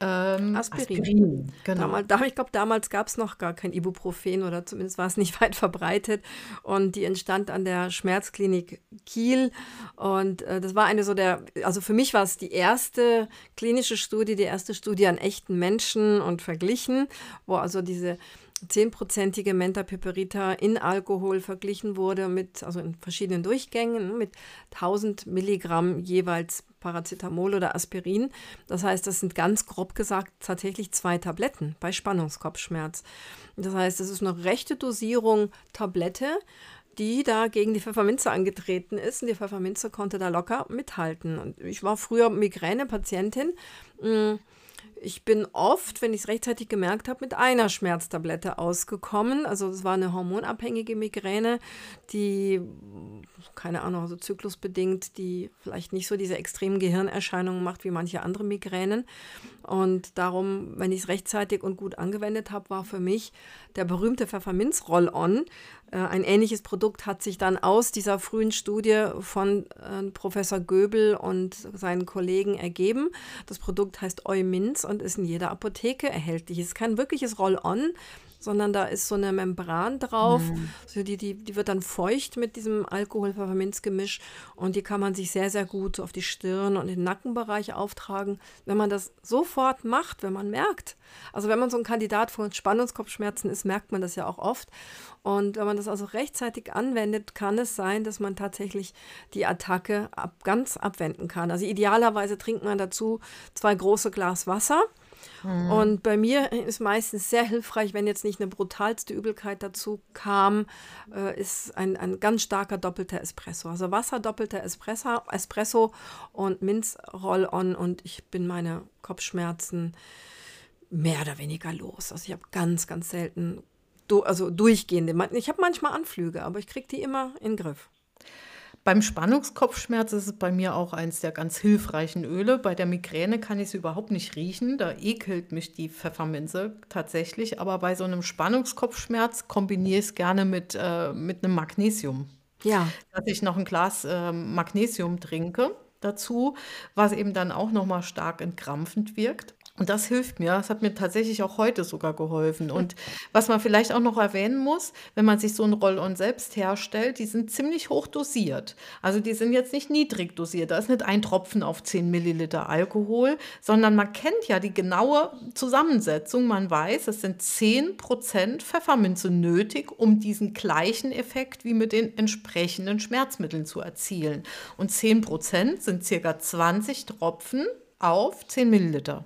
Speaker 1: ähm, Aspirin. Aspirin.
Speaker 2: Genau. Damals, ich glaube, damals gab es noch gar kein Ibuprofen oder zumindest war es nicht [LAUGHS] weit verbreitet. Und die entstand an der Schmerzklinik Kiel. Und äh, das war eine so der, also für mich war es die erste klinische Studie, die erste Studie an echten Menschen und verglichen, wo also diese zehnprozentige Mentapiperita in Alkohol verglichen wurde mit, also in verschiedenen Durchgängen, mit 1000 Milligramm jeweils Paracetamol oder Aspirin. Das heißt, das sind ganz grob gesagt tatsächlich zwei Tabletten bei Spannungskopfschmerz. Das heißt, es ist eine rechte Dosierung Tablette, die da gegen die Pfefferminze angetreten ist. Und die Pfefferminze konnte da locker mithalten. Und ich war früher Migräne-Patientin. Mh, mm, ich bin oft, wenn ich es rechtzeitig gemerkt habe, mit einer Schmerztablette ausgekommen. Also es war eine hormonabhängige Migräne, die, keine Ahnung, so zyklusbedingt, die vielleicht nicht so diese extremen Gehirnerscheinungen macht wie manche andere Migränen. Und darum, wenn ich es rechtzeitig und gut angewendet habe, war für mich der berühmte Pfefferminz-Roll-On. Äh, ein ähnliches Produkt hat sich dann aus dieser frühen Studie von äh, Professor Göbel und seinen Kollegen ergeben. Das Produkt heißt Euminz und ist in jeder Apotheke erhältlich. Es ist kein wirkliches Roll-On, sondern da ist so eine Membran drauf. Mhm. Also die, die, die wird dann feucht mit diesem Alkohol-Pfefferminz-Gemisch und die kann man sich sehr, sehr gut auf die Stirn und den Nackenbereich auftragen. Wenn man das sofort macht, wenn man merkt, also wenn man so ein Kandidat von Spannungskopfschmerzen ist, merkt man das ja auch oft. Und wenn man das also rechtzeitig anwendet, kann es sein, dass man tatsächlich die Attacke ab, ganz abwenden kann. Also idealerweise trinkt man dazu zwei große Glas Wasser Mhm. Und bei mir ist meistens sehr hilfreich, wenn jetzt nicht eine brutalste Übelkeit dazu kam, äh, ist ein, ein ganz starker doppelter Espresso. Also Wasser, doppelter Espresso, Espresso und Minz-Roll-On und ich bin meine Kopfschmerzen mehr oder weniger los. Also ich habe ganz, ganz selten, also durchgehende, ich habe manchmal Anflüge, aber ich kriege die immer in den Griff.
Speaker 1: Beim Spannungskopfschmerz ist es bei mir auch eins der ganz hilfreichen Öle. Bei der Migräne kann ich es überhaupt nicht riechen. Da ekelt mich die Pfefferminze tatsächlich. Aber bei so einem Spannungskopfschmerz kombiniere ich es gerne mit, äh, mit einem Magnesium.
Speaker 2: Ja.
Speaker 1: dass ich noch ein Glas ähm, Magnesium trinke dazu, was eben dann auch nochmal stark entkrampfend wirkt. Und das hilft mir. Das hat mir tatsächlich auch heute sogar geholfen. [LAUGHS] Und was man vielleicht auch noch erwähnen muss, wenn man sich so ein Roll-on selbst herstellt, die sind ziemlich hoch dosiert. Also die sind jetzt nicht niedrig dosiert. Da ist nicht ein Tropfen auf 10 Milliliter Alkohol, sondern man kennt ja die genaue Zusammensetzung. Man weiß, es sind 10 Prozent Pfefferminze nötig, um diesen gleichen Effekt wie mit den entsprechenden Schmerzmitteln zu erzielen. Und 10 Prozent sind circa 20 Tropfen auf 10 Milliliter.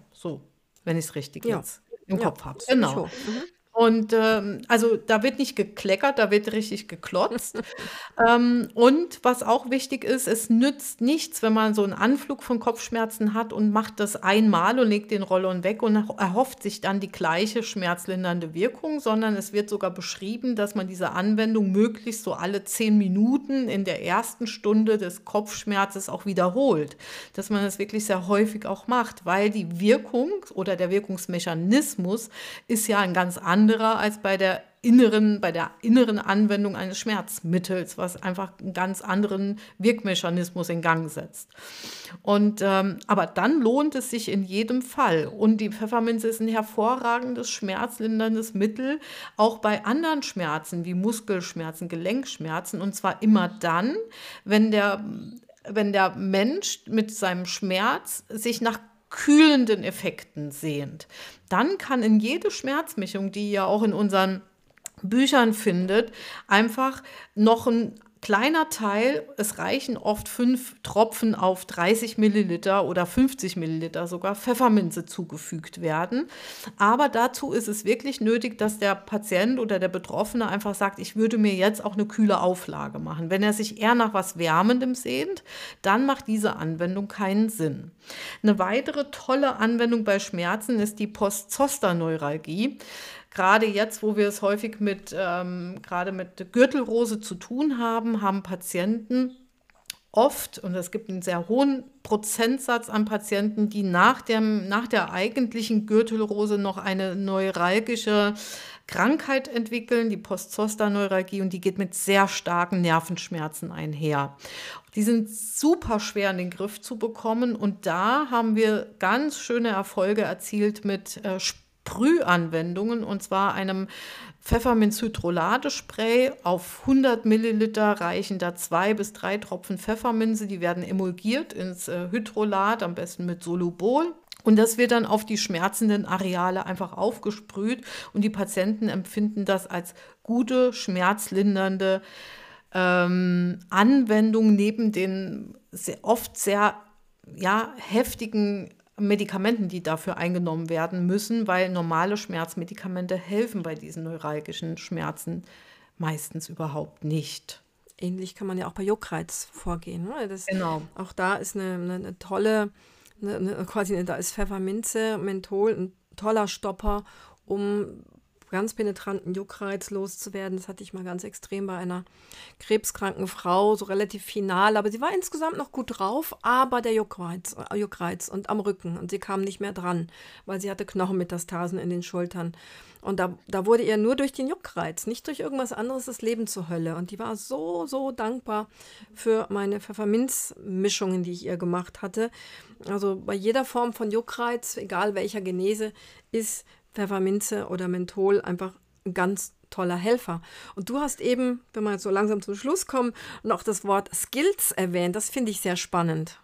Speaker 1: Wenn ich es richtig
Speaker 2: Ja.
Speaker 1: jetzt im
Speaker 2: Ja,
Speaker 1: Kopf habe. Genau.
Speaker 2: Mhm.
Speaker 1: Und ähm, also da wird nicht gekleckert, da wird richtig geklotzt. [LAUGHS] ähm, und was auch wichtig ist, es nützt nichts, wenn man so einen Anflug von Kopfschmerzen hat und macht das einmal und legt den Rollon weg und erhofft sich dann die gleiche schmerzlindernde Wirkung, sondern es wird sogar beschrieben, dass man diese Anwendung möglichst so alle zehn Minuten in der ersten Stunde des Kopfschmerzes auch wiederholt. Dass man das wirklich sehr häufig auch macht, weil die Wirkung oder der Wirkungsmechanismus ist ja ein ganz anderer als bei der inneren, bei der inneren Anwendung eines Schmerzmittels, was einfach einen ganz anderen Wirkmechanismus in Gang setzt. Und ähm, aber dann lohnt es sich in jedem Fall. Und die Pfefferminze ist ein hervorragendes schmerzlinderndes Mittel, auch bei anderen Schmerzen wie Muskelschmerzen, Gelenkschmerzen. Und zwar immer dann, wenn der, wenn der Mensch mit seinem Schmerz sich nach kühlenden Effekten sehnt. Dann kann in jede Schmerzmischung, die ihr auch in unseren Büchern findet, einfach noch ein kleiner Teil, es reichen oft fünf Tropfen auf 30 Milliliter oder 50 Milliliter sogar Pfefferminze zugefügt werden. Aber dazu ist es wirklich nötig, dass der Patient oder der Betroffene einfach sagt, ich würde mir jetzt auch eine kühle Auflage machen. Wenn er sich eher nach was Wärmendem sehnt, dann macht diese Anwendung keinen Sinn. Eine weitere tolle Anwendung bei Schmerzen ist die Post-Zoster-Neuralgie gerade jetzt, wo wir es häufig mit, ähm, gerade mit Gürtelrose zu tun haben, haben Patienten oft, und es gibt einen sehr hohen Prozentsatz an Patienten, die nach, dem, nach der eigentlichen Gürtelrose noch eine neuralgische Krankheit entwickeln, die Post-Zoster-Neuralgie, und die geht mit sehr starken Nervenschmerzen einher. Die sind super schwer in den Griff zu bekommen und da haben wir ganz schöne Erfolge erzielt mit äh, Sprühanwendungen und zwar einem Pfefferminzhydrolade-Spray. Auf 100 Milliliter reichen da zwei bis drei Tropfen Pfefferminze. Die werden emulgiert ins äh, Hydrolat, am besten mit Solubol. Und das wird dann auf die schmerzenden Areale einfach aufgesprüht und die Patienten empfinden das als gute, schmerzlindernde ähm, Anwendung neben den sehr, oft sehr ja, heftigen Medikamenten, die dafür eingenommen werden müssen, weil normale Schmerzmedikamente helfen bei diesen neuralgischen Schmerzen meistens überhaupt nicht.
Speaker 2: Ähnlich kann man ja auch bei Juckreiz vorgehen. Ne? Das,
Speaker 1: Genau.
Speaker 2: Auch da ist eine, eine, eine tolle, eine, eine, quasi, da ist Pfefferminze, Menthol, ein toller Stopper, um ganz penetranten Juckreiz loszuwerden. Das hatte ich mal ganz extrem bei einer krebskranken Frau, so relativ final, aber sie war insgesamt noch gut drauf, aber der Juckreiz, äh, Juckreiz und am Rücken und sie kam nicht mehr dran, weil sie hatte Knochenmetastasen in den Schultern. Und da, da wurde ihr nur durch den Juckreiz, nicht durch irgendwas anderes, das Leben zur Hölle. Und die war so, so dankbar für meine Pfefferminzmischungen, die ich ihr gemacht hatte. Also bei jeder Form von Juckreiz, egal welcher Genese, ist Pfefferminze oder Menthol einfach ein ganz toller Helfer. Und du hast eben, wenn wir jetzt so langsam zum Schluss kommen, noch das Wort Skills erwähnt. Das finde ich sehr spannend.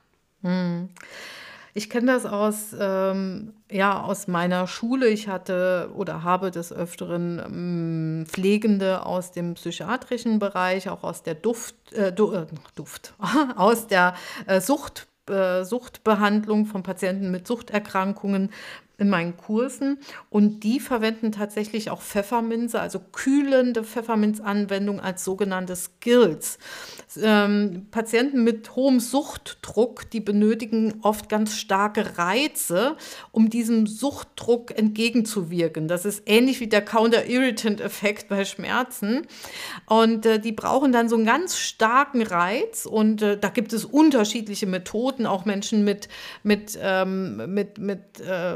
Speaker 1: Ich kenne das aus, ähm, ja, aus meiner Schule. Ich hatte oder habe des Öfteren ähm, Pflegende aus dem psychiatrischen Bereich, auch aus der Duft, äh, du, äh, Duft, [LAUGHS] aus der äh, Sucht, äh, Suchtbehandlung von Patienten mit Suchterkrankungen in meinen Kursen und die verwenden tatsächlich auch Pfefferminze, also kühlende Pfefferminzanwendung als sogenannte Skills. Ähm, Patienten mit hohem Suchtdruck, die benötigen oft ganz starke Reize, um diesem Suchtdruck entgegenzuwirken. Das ist ähnlich wie der Counter-Irritant-Effekt bei Schmerzen. Und äh, die brauchen dann so einen ganz starken Reiz und äh, da gibt es unterschiedliche Methoden, auch Menschen mit, mit, ähm, mit, mit äh,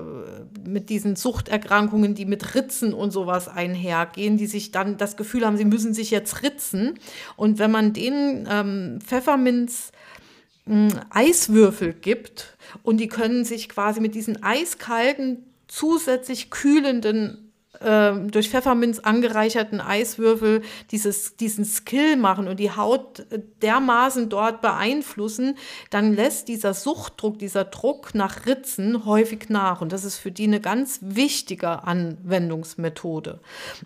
Speaker 1: mit diesen Suchterkrankungen, die mit Ritzen und sowas einhergehen, die sich dann das Gefühl haben, sie müssen sich jetzt ritzen. Und wenn man denen ähm, Pfefferminz hm, Eiswürfel gibt und die können sich quasi mit diesen eiskalten, zusätzlich kühlenden ähm, durch Pfefferminz angereicherten Eiswürfel dieses, diesen Skill machen und die Haut dermaßen dort beeinflussen, dann lässt dieser Suchtdruck, dieser Druck nach Ritzen häufig nach. Und das ist für die eine ganz wichtige Anwendungsmethode.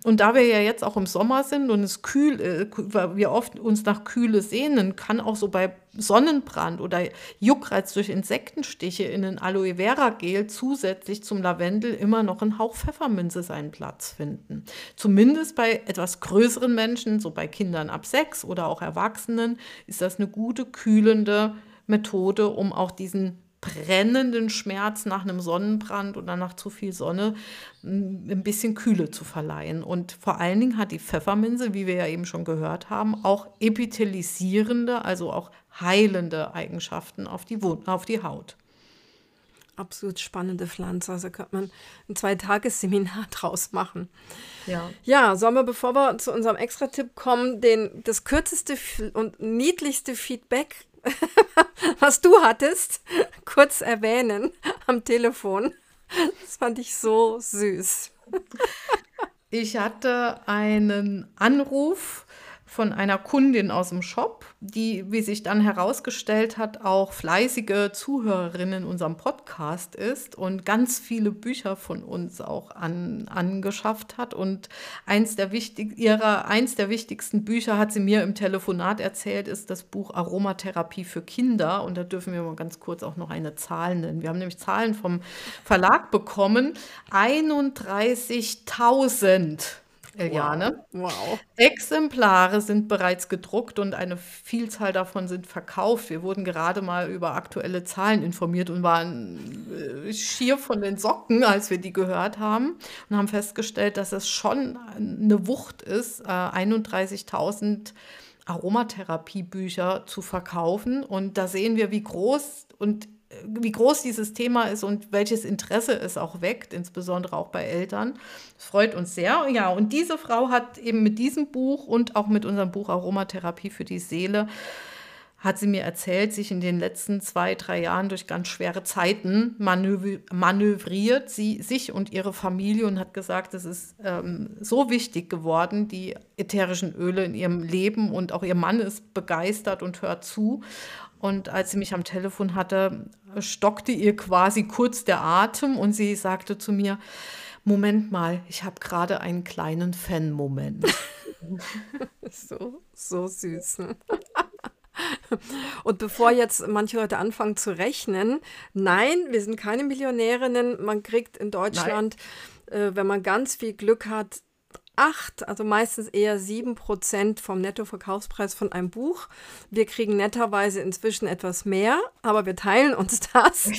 Speaker 1: Und da wir ja jetzt auch im Sommer sind und es kühl, äh, wir oft uns nach Kühle sehnen, kann auch so bei Sonnenbrand oder Juckreiz durch Insektenstiche in ein Aloe Vera Gel zusätzlich zum Lavendel immer noch ein Hauch Pfefferminze seinen Platz finden. Zumindest bei etwas größeren Menschen, so bei Kindern ab sechs oder auch Erwachsenen, ist das eine gute kühlende Methode, um auch diesen brennenden Schmerz nach einem Sonnenbrand oder nach zu viel Sonne mm, ein bisschen Kühle zu verleihen. Und vor allen Dingen hat die Pfefferminze, wie wir ja eben schon gehört haben, auch epithelisierende, also auch heilende Eigenschaften auf die, auf die Haut.
Speaker 2: Absolut spannende Pflanze. Also könnte man ein Zweitagesseminar [LAUGHS] draus machen.
Speaker 1: Ja.
Speaker 2: Ja, sollen wir, bevor wir zu unserem Extra-Tipp kommen, den, das kürzeste und niedlichste Feedback, [LAUGHS] was du hattest, [LAUGHS] kurz erwähnen am Telefon. Das fand ich so süß.
Speaker 1: Ich hatte einen Anruf von einer Kundin aus dem Shop, die, wie sich dann herausgestellt hat, auch fleißige Zuhörerin in unserem Podcast ist und ganz viele Bücher von uns auch an, angeschafft hat. Und eins der, wichtig, ihrer, eins der wichtigsten Bücher, hat sie mir im Telefonat erzählt, ist das Buch Aromatherapie für Kinder. Und da dürfen wir mal ganz kurz auch noch eine Zahl nennen. Wir haben nämlich Zahlen vom Verlag bekommen. 31.000 Eliane.
Speaker 2: Wow. wow.
Speaker 1: Exemplare sind bereits gedruckt und eine Vielzahl davon sind verkauft. Wir wurden gerade mal über aktuelle Zahlen informiert und waren äh, schier von den Socken, als wir die gehört haben und haben festgestellt, dass es schon eine Wucht ist, 31.000 äh, Aromatherapiebücher zu verkaufen. Und da sehen wir, wie groß und wie groß dieses Thema ist und welches Interesse es auch weckt, insbesondere auch bei Eltern. Das freut uns sehr. Ja, und diese Frau hat eben mit diesem Buch und auch mit unserem Buch Aromatherapie für die Seele, hat sie mir erzählt, sich in den letzten zwei, drei Jahren durch ganz schwere Zeiten manövriert, sie sich und ihre Familie und hat gesagt, es ist ähm, so wichtig geworden, die ätherischen Öle in ihrem Leben und auch ihr Mann ist begeistert und hört zu. Und als sie mich am Telefon hatte, stockte ihr quasi kurz der Atem und sie sagte zu mir, Moment mal, ich habe gerade einen kleinen Fan-Moment. [LAUGHS]
Speaker 2: so, so süß. [LAUGHS] Und bevor jetzt manche Leute anfangen zu rechnen, nein, wir sind keine Millionärinnen. Man kriegt in Deutschland, äh, wenn man ganz viel Glück hat, acht, also meistens eher sieben Prozent vom Nettoverkaufspreis von einem Buch. Wir kriegen netterweise inzwischen etwas mehr, aber wir teilen uns [LAUGHS] das.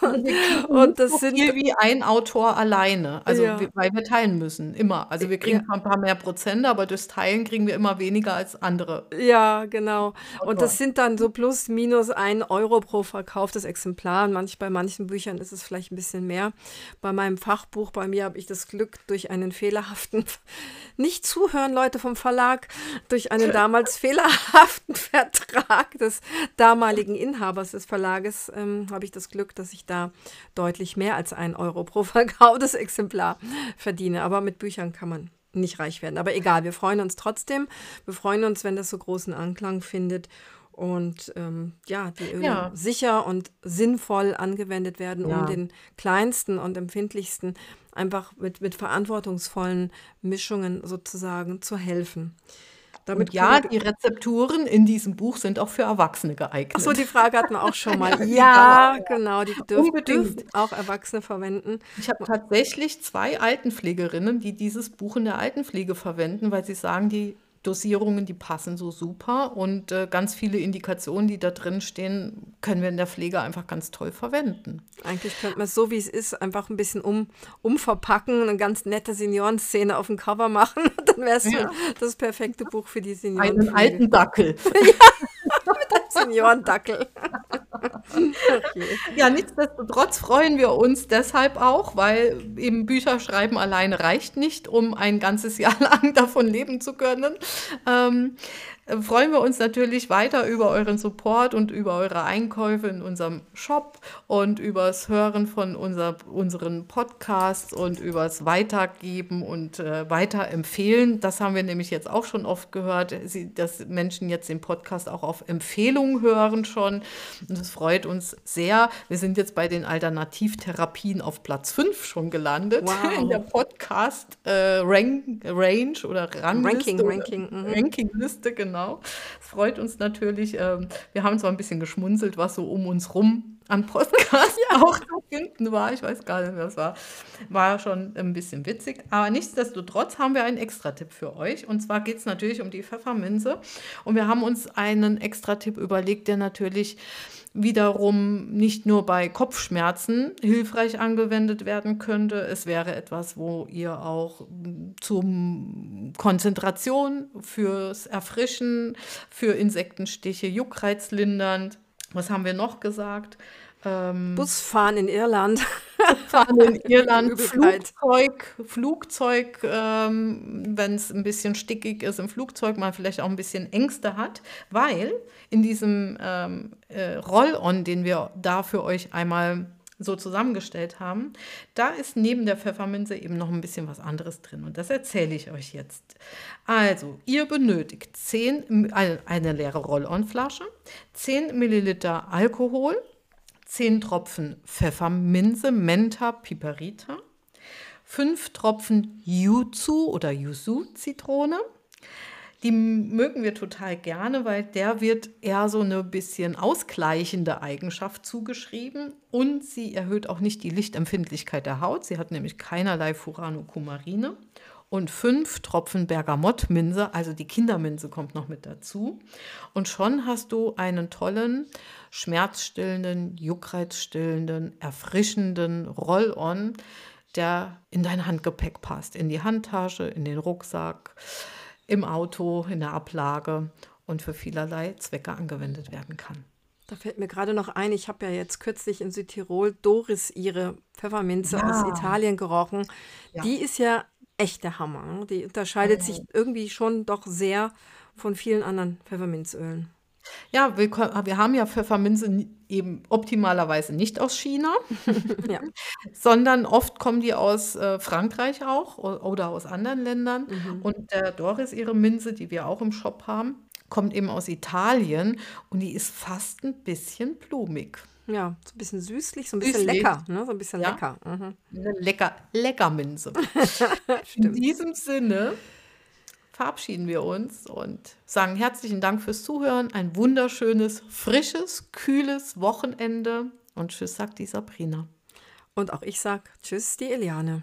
Speaker 1: und, und das sind viel wie ein Autor alleine, also ja. weil wir teilen müssen immer. Also wir kriegen ja. ein paar mehr Prozent, aber durchs Teilen kriegen wir immer weniger als andere.
Speaker 2: Ja, genau. Autor. Und das sind dann so plus minus ein Euro pro verkauftes Exemplar. Manch, bei manchen Büchern ist es vielleicht ein bisschen mehr. Bei meinem Fachbuch, bei mir habe ich das Glück durch ein einen fehlerhaften, [LAUGHS] nicht zuhören, Leute vom Verlag, durch einen damals [LAUGHS] fehlerhaften Vertrag des damaligen Inhabers des Verlages ähm, habe ich das Glück, dass ich da deutlich mehr als ein Euro pro [LAUGHS] verkauftes Exemplar verdiene. Aber mit Büchern kann man nicht reich werden. Aber egal, wir freuen uns trotzdem. Wir freuen uns, wenn das so großen Anklang findet und ähm, ja, die Öle ja. sicher und sinnvoll angewendet werden, ja. um den kleinsten und empfindlichsten einfach mit, mit verantwortungsvollen Mischungen sozusagen zu helfen.
Speaker 1: Damit ja, die Rezepturen in diesem Buch sind auch für Erwachsene geeignet.
Speaker 2: Achso, die Frage hatten wir auch schon mal. [LAUGHS] ja, genau, die dürfen dürft auch Erwachsene verwenden.
Speaker 1: Ich habe tatsächlich zwei Altenpflegerinnen, die dieses Buch in der Altenpflege verwenden, weil sie sagen, die Dosierungen, die passen so super und äh, ganz viele Indikationen, die da drin stehen, können wir in der Pflege einfach ganz toll verwenden.
Speaker 2: Eigentlich könnte man es so, wie es ist, einfach ein bisschen um, umverpacken, eine ganz nette Seniorenszene auf dem Cover machen. [LAUGHS] Dann wäre es ja. das perfekte Buch für die Senioren.
Speaker 1: Einen alten Dackel. [LAUGHS]
Speaker 2: ja, mit einem Seniorendackel. [LAUGHS]
Speaker 1: Okay. Ja, nichtsdestotrotz freuen wir uns deshalb auch, weil eben Bücher schreiben alleine reicht nicht, um ein ganzes [LAUGHS] Jahr lang davon leben zu können. Ähm, äh, freuen wir uns natürlich weiter über euren Support und über eure Einkäufe in unserem Shop und übers Hören von unser, unseren Podcasts und übers Weitergeben und äh, Weiterempfehlen. Das haben wir nämlich jetzt auch schon oft gehört, dass Menschen jetzt den Podcast auch auf Empfehlungen hören schon. Und das freut uns sehr. Wir sind jetzt bei den Alternativtherapien auf Platz 5 schon gelandet [LAUGHS] wow. in der Podcast äh, Rank, Range oder Rangliste. Ranking, Ranking, mhm. Rankingliste, genau. Es freut uns natürlich. Ähm, wir haben zwar ein bisschen geschmunzelt, was so um uns rum am Podcast [LAUGHS] ja. auch zu finden war. Ich weiß gar nicht, was war. War schon ein bisschen witzig. Aber nichtsdestotrotz haben wir einen Extra-Tipp für euch. Und zwar geht es natürlich um die Pfefferminze. Und wir haben uns einen Extra-Tipp überlegt, der natürlich wiederum nicht nur bei Kopfschmerzen hilfreich angewendet werden könnte. Es wäre etwas, wo ihr auch zum Konzentration, fürs Erfrischen, für Insektenstiche, Juckreizlindernd. Was haben wir noch gesagt?
Speaker 2: Ähm, Busfahren in Irland.
Speaker 1: Fahren in [LAUGHS] Irland, Flugzeug, Flugzeug, ähm, wenn es ein bisschen stickig ist im Flugzeug, man vielleicht auch ein bisschen Ängste hat, weil in diesem ähm, äh, Roll-On, den wir da für euch einmal so zusammengestellt haben, da ist neben der Pfefferminze eben noch ein bisschen was anderes drin und das erzähle ich euch jetzt. Also, ihr benötigt 10, eine, eine leere Roll-On-Flasche, 10 Milliliter Alkohol, 10 Tropfen Pfefferminze, Menta, Piperita, 5 Tropfen Yuzu oder Yuzu-Zitrone. Die mögen wir total gerne, weil der wird eher so eine bisschen ausgleichende Eigenschaft zugeschrieben und sie erhöht auch nicht die Lichtempfindlichkeit der Haut. Sie hat nämlich keinerlei Furanokumarine und fünf Tropfen Bergamottminze, also die Kinderminze kommt noch mit dazu. Und schon hast du einen tollen, schmerzstillenden, juckreizstillenden, erfrischenden Roll-on, der in dein Handgepäck passt, in die Handtasche, in den Rucksack, im Auto, in der Ablage und für vielerlei Zwecke angewendet werden kann.
Speaker 2: Da fällt mir gerade noch ein, ich habe ja jetzt kürzlich in Südtirol Doris ihre Pfefferminze ja. aus Italien gerochen. Ja. Die ist ja echt der Hammer. Die unterscheidet sich irgendwie schon doch sehr von vielen anderen Pfefferminzölen.
Speaker 1: Ja, wir, wir haben ja Pfefferminze eben optimalerweise nicht aus China, [LAUGHS] ja. sondern oft kommen die aus äh, Frankreich auch oder aus anderen Ländern. Mhm. Und der Doris, ihre Minze, die wir auch im Shop haben, kommt eben aus Italien und die ist fast ein bisschen blumig.
Speaker 2: Ja, so ein bisschen süßlich, so ein bisschen süßlich. lecker, ne? So ein bisschen ja. lecker. Mhm.
Speaker 1: Lecker, lecker Minze. [LAUGHS] In diesem Sinne verabschieden wir uns und sagen herzlichen Dank fürs Zuhören. Ein wunderschönes, frisches, kühles Wochenende. Und tschüss, sagt die Sabrina.
Speaker 2: Und auch ich sage Tschüss, die Eliane.